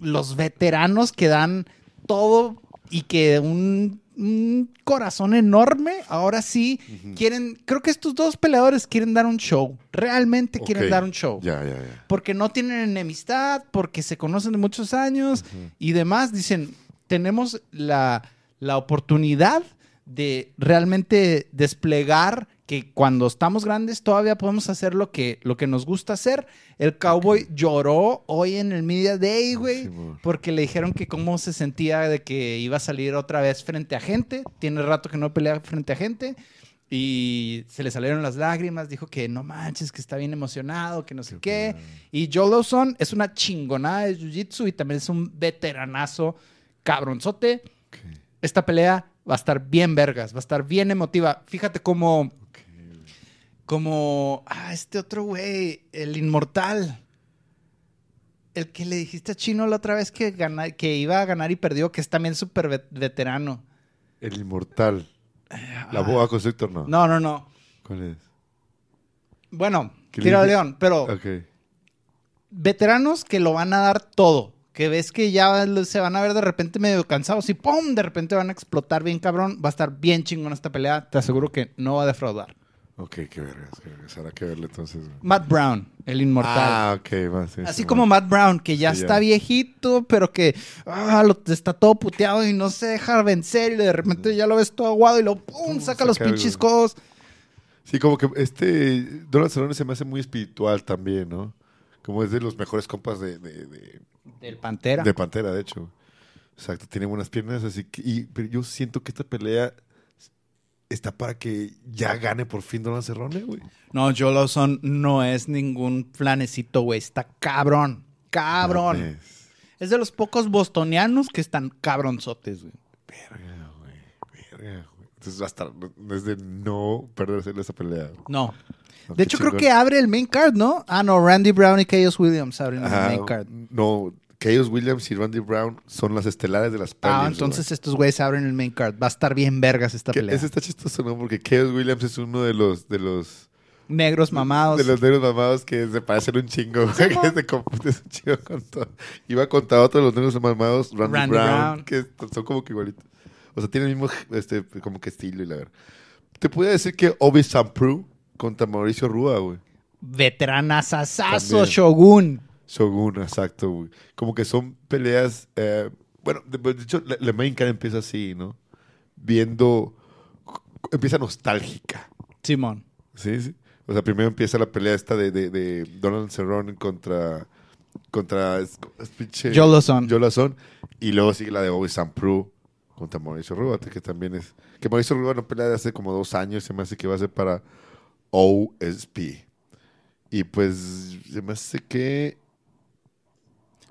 los veteranos que dan todo y que un, un corazón enorme, ahora sí, quieren, creo que estos dos peleadores quieren dar un show, realmente quieren dar un show Ya, ya, ya. porque no tienen enemistad, porque se conocen de muchos años y demás. Dicen, tenemos la, la oportunidad de realmente desplegar que cuando estamos grandes todavía podemos hacer lo que, lo que nos gusta hacer. El cowboy lloró hoy en el Media Day, güey, Simón. porque le dijeron que cómo se sentía de que iba a salir otra vez frente a gente. Tiene rato que no pelea frente a gente. Y se le salieron las lágrimas, dijo que no manches, que está bien emocionado, que no sé qué. Y Joe Lawson es una chingonada de jiu-jitsu y también es un veteranazo cabronzote. Esta pelea va a estar bien vergas, va a estar bien emotiva. Fíjate cómo. Como, ah, este otro güey, el inmortal. El que le dijiste a Chino la otra vez que, gana- que iba a ganar y perdió, que es también súper vet- veterano. El inmortal. La boa constrictor, no. Ah. No, no, no. ¿Cuál es? Bueno, ¿Qué tira le al dije? león, pero Ok. veteranos que lo van a dar todo. Que ves que ya se van a ver de repente medio cansados y ¡pum! De repente van a explotar bien cabrón. Va a estar bien chingón esta pelea. Te aseguro que no va a defraudar. Ok, qué vergas, qué vergas. Habrá que verle entonces. Matt Brown, el inmortal. Ah, ok, va, sí, Así sí, como va. Matt Brown, que ya Sí, está ya. viejito, pero que ah, lo- está todo puteado y no se deja vencer. Y de repente ya lo ves todo aguado y lo ¡pum! Saca los pinches codos. Sí, como que este Donald Cerrone se me hace muy espiritual también, ¿no? Como es de los mejores compas de, de, de- Del Pantera. de Pantera, de hecho. Exacto, tiene buenas piernas, así que... Y, pero yo siento que esta pelea está para que ya gane por fin Donald Cerrone, güey. No, Joe Lawson no es ningún flanecito, güey. Está cabrón. Cabrón. Mames. Es de los pocos bostonianos que están cabronzotes, güey. Verga, güey. Verga, güey. Entonces va a estar... no- Es de no perderse esa pelea. güey. No. No, De hecho, creo que abre el main card, ¿no? Ah, no, Randy Brown y Chaos Williams abren el main card. No, Chaos Williams y Randy Brown son las estelares de las peleas. Ah, entonces estos güeyes abren el main card. Va a estar bien vergas esta pelea. Ese está chistoso, ¿no? Porque Chaos Williams es uno de los... De los Negros mamados. De los negros mamados que se parecen un chingo. que se confunden un chingo con todo. Iba contra otro de los negros mamados, Randy, Randy Brown, Brown. que son como que igualitos. O sea, tienen el mismo este, como que estilo y la verdad. Te podría decir que Obi Sampru contra Mauricio Rúa, güey. Veteranazazazo. Shogun. Shogun, exacto, güey. Como que son peleas. eh, bueno, de, de hecho, la, la main card empieza así, ¿no? Viendo. Empieza nostálgica. Simón. Sí, sí. O sea, primero empieza la pelea esta de, de, de Donald Cerrone contra. Contra. es- es pinche- Joe Lawson, Y luego sigue la de Bobby Sampru contra Mauricio Rubate, que también es. Que Mauricio Rubate no pelea de hace como dos años. Se me hace que va a ser para OSP. Y pues. Se me hace que.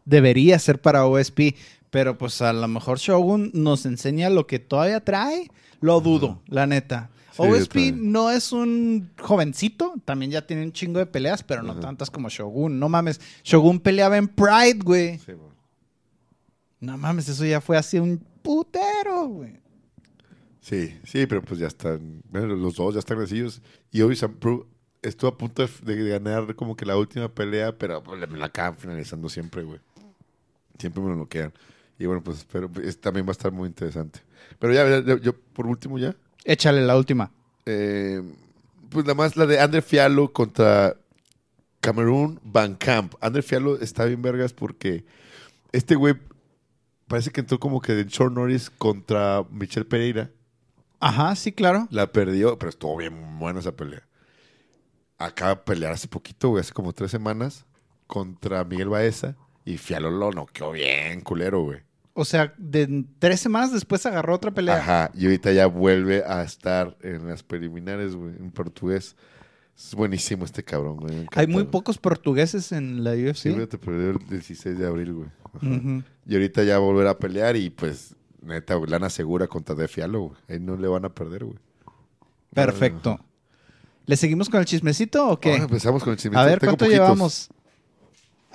Debería ser para OSP. Pero pues a lo mejor Shogun nos enseña lo que todavía trae. Lo dudo, la neta. Sí, OSP no es un jovencito, también ya tiene un chingo de peleas, pero no Ajá. tantas como Shogun. No mames, Shogun peleaba en Pride, güey. Sí, bueno. No mames, eso ya fue hace un putero, güey. Sí, sí, pero pues ya están, bueno, los dos ya están crecidos. Y hoy Sam Pro estuvo a punto de, de ganar como que la última pelea, pero pues, me la acaban finalizando siempre, güey. Siempre me lo noquean. Y bueno, pues espero, es- también va a estar muy interesante. Pero ya, yo por último ya, Échale la última. eh, pues nada más la de Ander Fialo contra Camerún Van Camp. Ander Fialo está bien vergas porque este güey parece que entró como que de short Norris contra Michelle Pereira. Ajá, sí, claro. La perdió, pero estuvo bien buena esa pelea. Acaba de pelear hace poquito, güey, hace como tres semanas, contra Miguel Baeza. Y Fialo lo noqueó bien, culero, güey. O sea, de tres semanas después agarró otra pelea. Ajá, y ahorita ya vuelve a estar en las preliminares, güey, en portugués. Es buenísimo este cabrón, güey. Hay muy pocos portugueses en la UFC. Sí, te perdió el 16 de abril, güey. Y ahorita ya volver a pelear y pues, neta, güey, lana segura contra De Fialo, güey. Ahí no le van a perder, güey. Perfecto. ¿Le seguimos con el chismecito o qué? Ahora empezamos con el chisme. A ver, Tengo ¿cuánto poquitos. llevamos?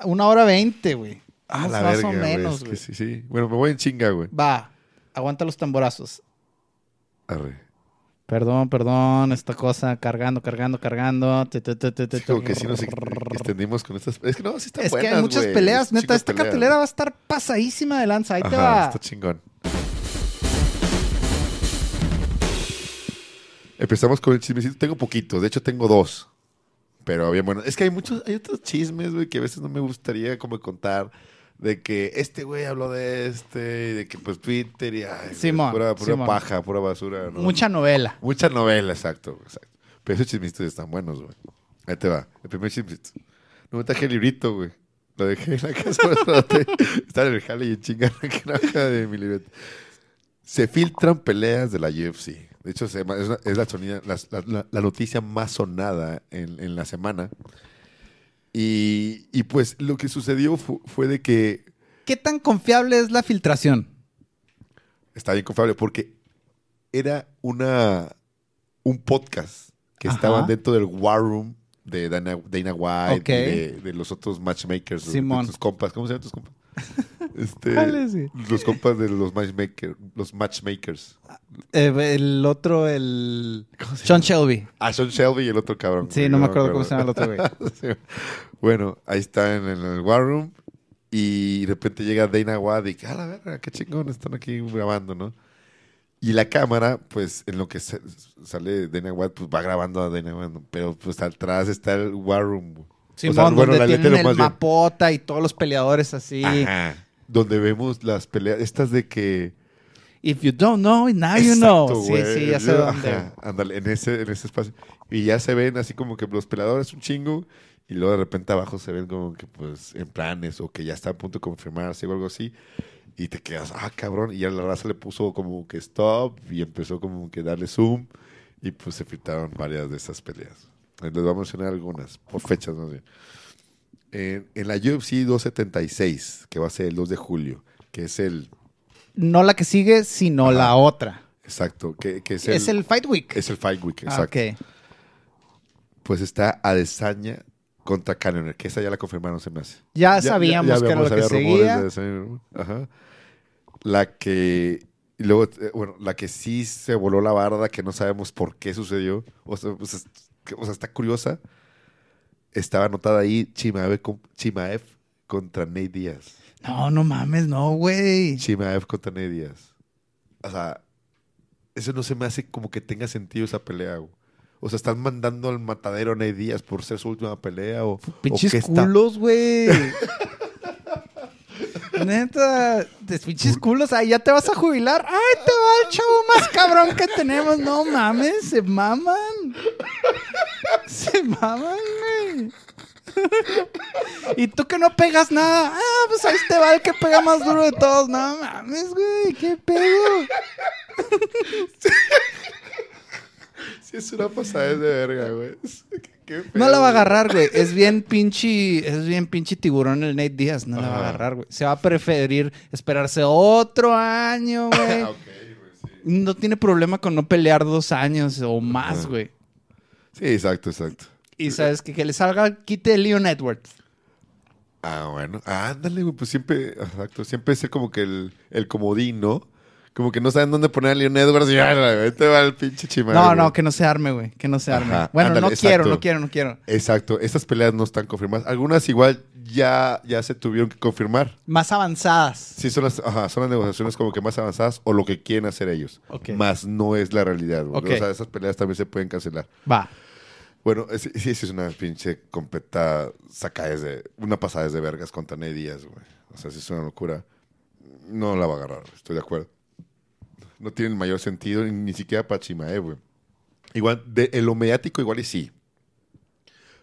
Una hora veinte, güey. Ah, la más verga, o menos, güey. sí, sí. Bueno, me voy en chinga, güey. Va, aguanta los tamborazos. Arre. Perdón, perdón, esta cosa cargando, cargando, cargando. Te, que sí nos ex- extendimos con estas... Es que no, sí están Es que hay muchas güey. peleas, neta. Esta peleas. cartelera va a estar pasadísima de lanza. Ahí te va. está chingón. Empezamos con el chismecito. Tengo poquitos, de hecho tengo dos. Pero bien, bueno, es que hay muchos, hay otros chismes, güey, que a veces no me gustaría como contar. De que este güey habló de este, y de que pues Twitter y ay, güey, Simón, pura, pura Simón. paja, pura basura. ¿no? Mucha novela. Mucha novela, exacto, exacto. Pero esos chismitos están buenos, güey. Ahí te va. El primer chismito. No me traje el librito, güey. Lo dejé en la casa. Está en el jale y en chinga la de mi libreta. Se filtran peleas de la UFC. De hecho, es, una- es la, sonida- la- la- la noticia más sonada en, en la semana. Y, y, pues lo que sucedió fu- fue de que ¿Qué tan confiable es la filtración? está bien confiable porque era una un podcast que Ajá. estaban dentro del War Room de Dana, Dana White de, de los otros matchmakers, Simón. de tus compas. ¿Cómo se llaman tus compas? Este, ¿Cuáles, güey? los compas de los matchmakers. Los matchmakers. Eh, el otro, el... ¿Cómo se Sean Shelby. Ah, Sean Shelby y el otro cabrón. Sí, güey, no me acuerdo cómo se llama el otro güey. Sí. Bueno, ahí está en, el War Room y de repente llega Dana White y que, a la verga, qué chingón, están aquí grabando, ¿no? Y la cámara, pues, en lo que sale Dana White, pues va grabando a Dana White, pero pues atrás está el War Room. Simón, O sea, bueno, donde tienen el mapota y todos los peleadores así. Ajá. Donde vemos las peleas, estas de que... If you don't know, now you know. Sí, güey. sí, ya sé dónde. ándale, en ese, en ese espacio. Y ya se ven así como que los peladores un chingo. Y luego de repente abajo se ven como que pues en planes o que ya está a punto de confirmarse o algo así. Y te quedas, ah, cabrón. Y ya la raza le puso como que stop y empezó como que darle zoom. Y pues se filtraron varias de esas peleas. Les voy a mencionar algunas, por fechas más bien. En, en la UFC 276, que va a ser el 2 de julio, que es el, No la que sigue, sino Ajá. la otra. exacto, que, que es, Es, el, Fight Week. es el Fight Week, Ah, exacto. ok. Pues está Adesanya contra Cannonier, que esa ya la confirmaron, se me hace. Ya, sabíamos que era lo que seguía. de Ajá. La que... Y luego, eh, bueno, la que sí se voló la barda, que no sabemos por qué sucedió. O sea, pues, o sea, está curiosa. Estaba anotada ahí Chimaev, con- Chimaev contra Nate Díaz. No, no mames, no, güey. Chimaev contra Nate Díaz. O sea, eso no se me hace como que tenga sentido esa pelea, güey. O sea, están mandando al matadero a Nate Díaz por ser su última pelea o, o Pinches qué está- culos, güey. Neta, pinches culos. Ay, ya te vas a jubilar. Ay, te va el chavo más cabrón que tenemos. No mames, se maman. Se maman, güey. Y tú que no pegas nada. Ah, pues ahí te va el que pega más duro de todos. No mames, güey. ¿Qué pedo? Es una pasada de verga, güey. Qué No la va a agarrar, güey. Es bien pinche, es bien pinche tiburón el Nate Díaz. No la va a agarrar, güey. Se va a preferir esperarse otro año, güey. Ah, ok, güey, sí. No tiene problema con no pelear dos años o más, Ajá. güey. Sí, exacto, exacto. Y sabes que, que le salga, quite Leon Edwards. Ah, bueno. Ah, ándale, güey. Pues siempre, exacto. Siempre es como que el, el comodín, ¿no? Como que no saben dónde poner a Leon Edwards y te va el pinche Chimaev. No, no, que no se arme, güey. Que no se arme. Ajá, Bueno, ándale, no quiero, no quiero, no quiero. Exacto, estas peleas no están confirmadas. Algunas igual ya, ya se tuvieron que confirmar. Más avanzadas. Sí, son las, ajá, son las negociaciones como que más avanzadas o lo que quieren hacer ellos. Ok. Más no es la realidad. güey. O sea, esas peleas también se pueden cancelar. Va. Bueno, sí, sí es una pinche completa sacada desde una pasada desde vergas contra Ney Díaz, güey. O sea, sí es una locura. No la va a agarrar, estoy de acuerdo. No tiene el mayor sentido, ni, siquiera para Chimae, güey. Igual, de, en lo mediático igual y sí.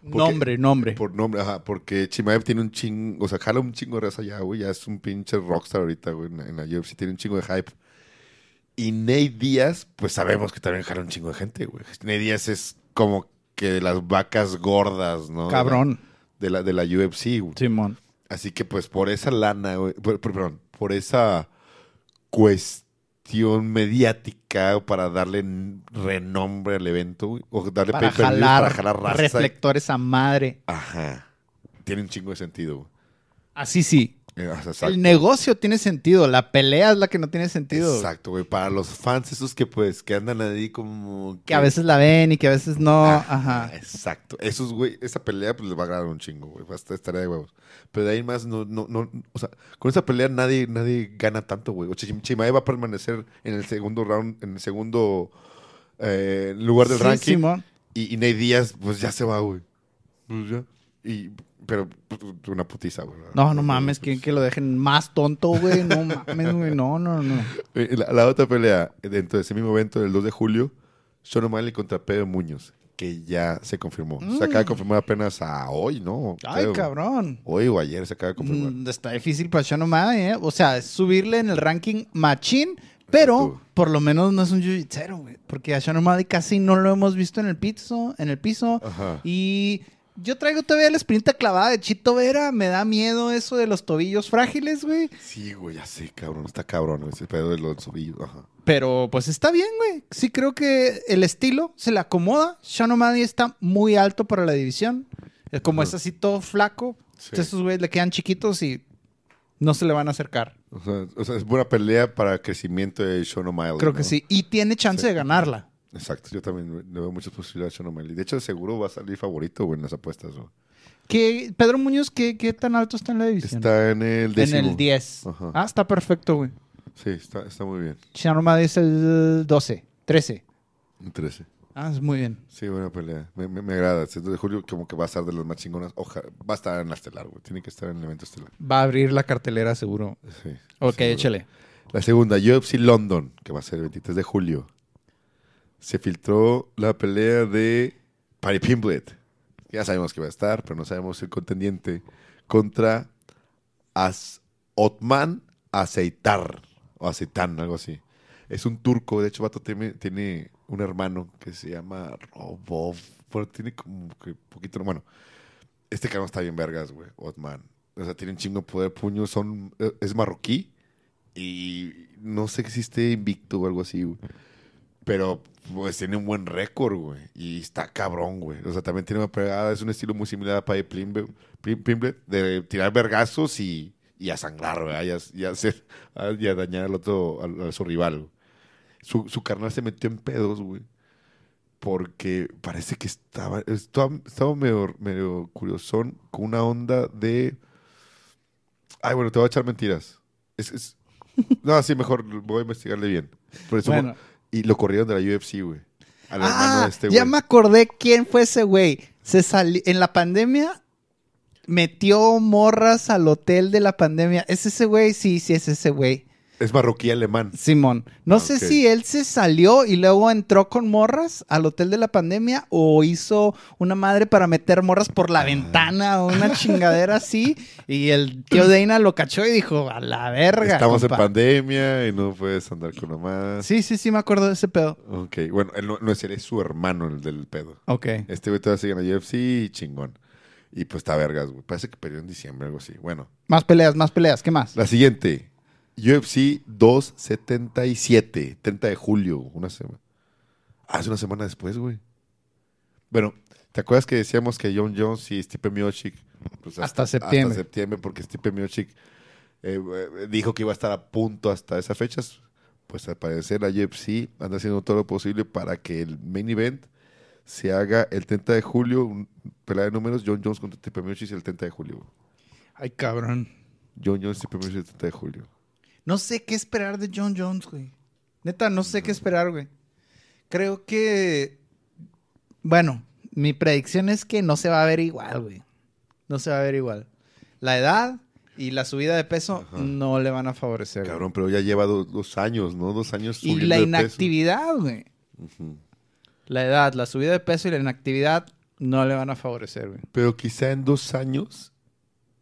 Porque- Nombre, nombre. Por nombre, ajá, porque Chimaev tiene un chingo, o sea, jala un chingo de raza ya, güey, ya es un pinche rockstar ahorita, güey, en, la- en la UFC, tiene un chingo de hype. Y Nate Díaz, pues sabemos que también jala un chingo de gente, güey. Nate Díaz es como que de las vacas gordas, ¿no? Cabrón. De la, de la UFC, güey. Simón. Así que, pues, por esa lana, güey, por- perdón, por esa cuestión mediática para darle renombre al evento, güey, o darle Para jalar, para jalar raza. reflectores a madre. Ajá. Tiene un chingo de sentido, güey. Así sí. Eh, exacto. El negocio tiene sentido. La pelea es la que no tiene sentido. Exacto, güey. Para los fans esos que pues que andan ahí como... Que a veces la ven y que a veces no. Ajá, Ajá. Exacto. Esos, güey, esa pelea pues les va a agradar un chingo, güey. Va a estar de huevos. Pero de ahí más, no, no, no, o sea, con esa pelea nadie, nadie gana tanto, güey. O va a permanecer en el segundo round, en el segundo eh, lugar del Sí, ranking. Y, y Nate Díaz, pues ya se va, güey. Pues ya. Y, pero pues, una putiza, güey. No, no mames, quieren que lo dejen más tonto, güey. No mames, güey. No, no, no. Eh, La, la otra pelea, dentro de ese mismo evento del 2 de julio, Sean O'Malley contra Pedro Muñoz, que ya se confirmó. Se acaba de confirmar apenas a hoy, ¿no? Mm. Ay, Creo. cabrón. Hoy o ayer se acaba de confirmar. Mm, Está difícil para Sean O'Malley, ¿eh? O sea, es subirle en el ranking machín, pero por lo menos no es un jiu-jitsu, güey. Porque a Sean O'Malley casi no lo hemos visto en el piso, en el piso. Ajá. Y yo traigo todavía la espinita clavada de Chito Vera. Me da miedo eso de los tobillos frágiles, güey. Sí, güey, ya sé, cabrón. Está cabrón ese pedo de los tobillos. Ajá. Pero pues está bien, güey. Sí creo que el estilo se le acomoda. Sean O'Malley está muy alto para la división. Es como es así todo flaco. Sí. Estos güeyes le quedan chiquitos y no se le van a acercar. O sea, o sea, es buena pelea para el crecimiento de Sean O'Malley. Creo que sí. Y tiene chance de ganarla. Exacto, yo también le veo muchas posibilidades a Sean O'Malley. De hecho, seguro va a salir favorito, güey, en las apuestas. ¿no? ¿Qué, Pedro Muñoz, ¿qué, qué tan alto está en la división? Está en el en décimo. el 10. Ajá. Ah, está perfecto, güey. Sí, está, está muy bien. Sean O'Malley es el 12, 13. Un 13. Ah, es muy bien. Sí, buena pelea. Me, me, me agrada. El 2 de julio como que va a estar de las más chingonas. Ojalá, va a estar en la estelar, güey. Tiene que estar en el evento estelar. Va a abrir la cartelera seguro. Sí. Ok, seguro. échale. La segunda, UFC London, que va a ser el 23 de julio. Se filtró la pelea de Paddy Pimblet. Ya sabemos que va a estar, pero no sabemos el contendiente. Contra As Otman Aceitar. O Aceitan, algo así. Es un turco. De hecho, Vato tiene, un hermano que se llama Robov. Pero tiene como que poquito. Bueno, este cabrón está bien vergas, güey. Otman. O sea, tiene un chingo de poder. Puños son. Es marroquí. Y no sé si esté invicto o algo así, güey. Pero pues tiene un buen récord, güey. Y está cabrón, güey. O sea, también tiene una pegada. Es un estilo muy similar a Paddy Plimbe- Plim- Pimblet. De tirar vergazos y, y a sangrar, güey. Y a, hacer, dañar al otro, a, su rival. Su, su carnal se metió en pedos, güey. Porque parece que estaba, estaba, estaba medio, medio curiosón con una onda de... Ay, bueno, te voy a echar mentiras. No, sí, mejor voy a investigarle bien. Por eso-. Y lo corrieron de la UFC, güey. Al hermano Ah, de este ya güey. me acordé quién fue ese güey. Se salió en la pandemia metió morras al hotel de la pandemia. ¿Es ese güey? Sí, sí es ese güey. Es marroquí alemán. Simón. No Ah, sé si él se salió y luego entró con morras al hotel de la pandemia o hizo una madre para meter morras por Ah. la ventana o una chingadera así. Y el tío Dana lo cachó y dijo, a la verga. Estamos en compa". pandemia y no puedes andar con nomás. Sí, sí, sí, me acuerdo de ese pedo. Ok, bueno, él no, no es él, es su hermano el del pedo. Ok. Este güey todavía sigue en la UFC y chingón. Y pues está vergas, güey. Parece que perdió en diciembre, algo así. Bueno, Más peleas, más peleas. ¿Qué más? la siguiente. UFC 277, 30 de julio, una semana. Ah, es una semana después, güey. Bueno, ¿te acuerdas que decíamos que John Jones y Stipe Miocic pues, Hasta septiembre. Hasta septiembre, porque Stipe Miocic eh, eh, dijo que iba a estar a punto hasta esas fechas. pues al parecer la UFC anda haciendo todo lo posible para que el main event se haga el 30 de julio, un pelea de números, John Jones contra Stipe Miocic el 30 de julio. Ay, cabrón. John Jones, Stipe Miocic el 30 de julio. No sé qué esperar de John Jones, güey. Neta, no sé qué esperar, güey. Creo que. Bueno, mi predicción es que no se va a ver igual, güey. No se va a ver igual. La edad y la subida de peso Ajá. no le van a favorecer. güey. Cabrón, pero ya lleva do- dos años, ¿no? Dos años Y subiendo la de peso. inactividad, güey. La edad, la subida de peso y la inactividad no le van a favorecer, güey. Pero quizá en dos años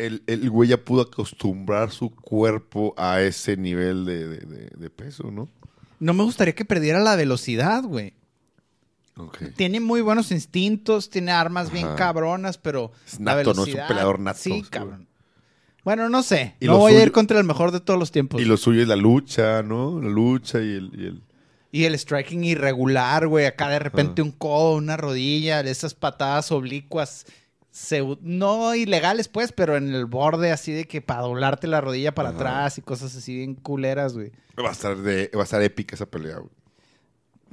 el, el güey ya pudo acostumbrar su cuerpo a ese nivel de, de- de- de peso, ¿no? No me gustaría que perdiera la velocidad, güey. Tiene muy buenos instintos, tiene armas bien cabronas, pero Es la nato, ¿no? Es un velocidad- peleador nato, Sí, cabrón. Bueno, no sé. Y no voy a ir contra el mejor de todos los tiempos. Y lo suyo es la lucha, ¿no? La lucha y el... y el- Y el striking irregular, güey. Acá de repente un codo, una rodilla, esas patadas oblicuas. No ilegales, pues, pero en el borde así de que para doblarte la rodilla para Ajá. atrás y cosas así bien culeras, güey. Va a estar, de, va a estar épica esa pelea, güey.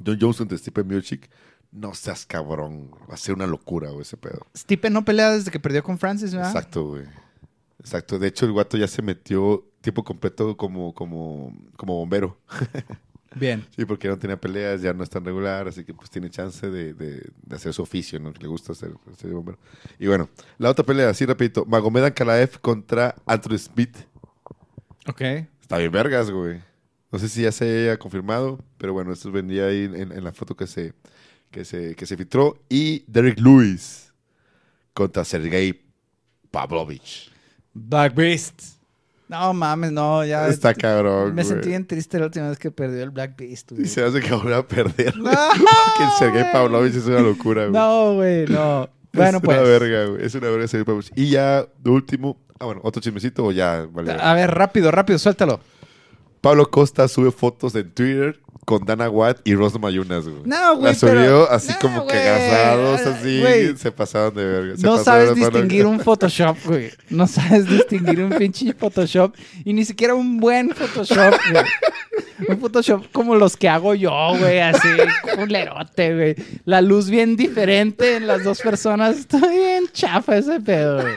John Jones contra Stipe Miocic. No seas cabrón. Va a ser una locura, güey, ese pedo. Stipe no pelea desde que perdió con Francis, ¿verdad? Exacto, güey. Exacto. De hecho, el guato ya se metió tiempo completo como, como, como bombero. Bien. Sí, porque no tenía peleas, ya no es tan regular, así que pues tiene chance de, de- de hacer su oficio, ¿no? Que le gusta hacer, ser bombero. Y bueno, la otra pelea, así rapidito. Magomed Ankalaev contra Anthony Smith. Ok. Está bien vergas, güey. No sé si ya se haya confirmado, pero bueno, esto venía ahí en, en la foto que se, que, se, que se filtró. Y Derek Lewis contra Sergey Pavlovich. Black Beast. No mames, no, ya. Está cabrón, Me güey. sentí bien triste la última vez que perdió el Black Beast, güey. Y se hace que ahora a perder. No, que el Sergey güey. Pavlovich es una locura, güey. No, güey, no. Bueno, es pues. una verga, güey. Es una verga Sergey Pavlovich. Y ya, de último. Ah, bueno, otro chismecito o ya, vale. A ver, rápido, rápido, suéltalo. Pablo Costa sube fotos en Twitter con Dana Watt y Ross Mayunas, güey. No, güey, La subió pero- así no, como que güey. agasados, así. Güey. Se pasaron de verga. Se No sabes distinguir un Photoshop, güey. No sabes distinguir un pinche Photoshop. Y ni siquiera un buen Photoshop, güey. Un Photoshop como los que hago yo, güey. Así, culerote, güey. La luz bien diferente en las dos personas. Está bien chafa ese pedo, güey.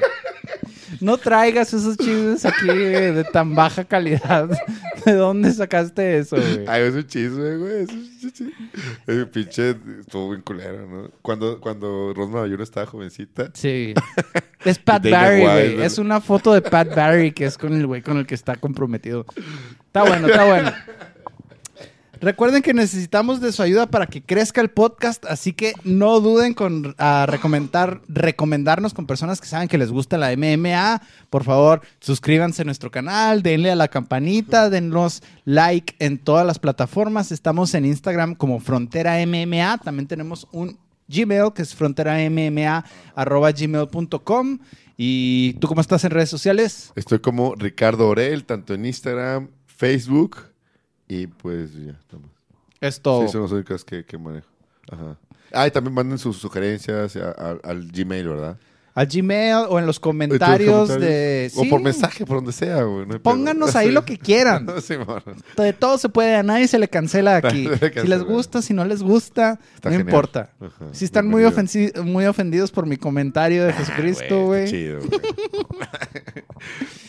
No traigas esos chismes aquí, güey, de tan baja calidad. ¿De dónde sacaste eso, güey? Ay, es un chisme, güey. Es un chisme. Ese pinche estuvo bien culero, ¿no? Cuando, cuando Ross Mayunas estaba jovencita. Sí. Es Pat Barry, güey. ¿no? Es una foto de Pat Barry que es con el güey con el que está comprometido. Está bueno, está bueno. Recuerden que necesitamos de su ayuda para que crezca el podcast, así que no duden con a recomendar, recomendarnos con personas que saben que les gusta la MMA. Por favor, suscríbanse a nuestro canal, denle a la campanita, denos like en todas las plataformas. Estamos en Instagram como Frontera MMA. También tenemos un Gmail que es fronteramma@gmail.com. ¿Y tú cómo estás en redes sociales? Estoy como Ricardo Orel, tanto en Instagram, Facebook. Y pues ya, estamos. Es todo. Sí, son las únicas que, que manejo. Ajá. Ah, y también manden sus sugerencias a- a- al Gmail, ¿verdad? Al Gmail o en los ¿En comentarios, tus de... O sí. por mensaje, por donde sea, güey. no hay pedo. Pónganos ahí lo que quieran. Sí. De todo se puede, a nadie se le cancela aquí. Si les gusta, si no les gusta, Está no genial. importa. Ajá, Si están muy, muy ofendidos por mi comentario de Jesucristo, güey. Está chido, güey.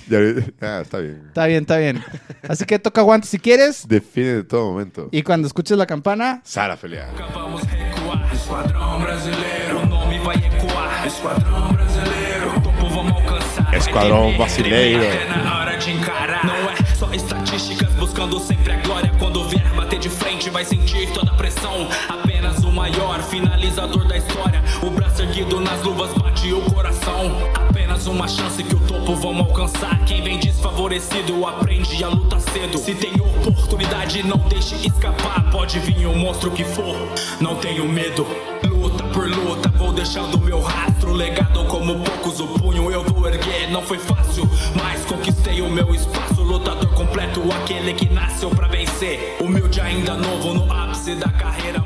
Ya vi- ah, está bien. Está bien, está bien. Así que toca guantes si quieres. Define de todo momento. Y cuando escuches la campana, Sara Feliá. Nunca vamos Esquadrão brasileiro, o topo vamos alcançar. Esquadrão brasileiro. É na hora de encarar. Não é só estatísticas buscando sempre a glória. Quando vier bater de frente, vai sentir toda a pressão. Apenas o maior finalizador da história. O braço erguido nas luvas bate o coração. Apenas uma chance que o topo vamos alcançar. Quem vem desfavorecido aprende a luta cedo. Se tem oportunidade, não deixe escapar. Pode vir o monstro que for, não tenho medo. Luta por luta, vou deixando meu rastro. Legado como poucos, o punho eu vou erguer. Não foi fácil, mas conquistei o meu espaço. Lutador completo, aquele que nasceu pra vencer. Humilde ainda novo no ápice da carreira.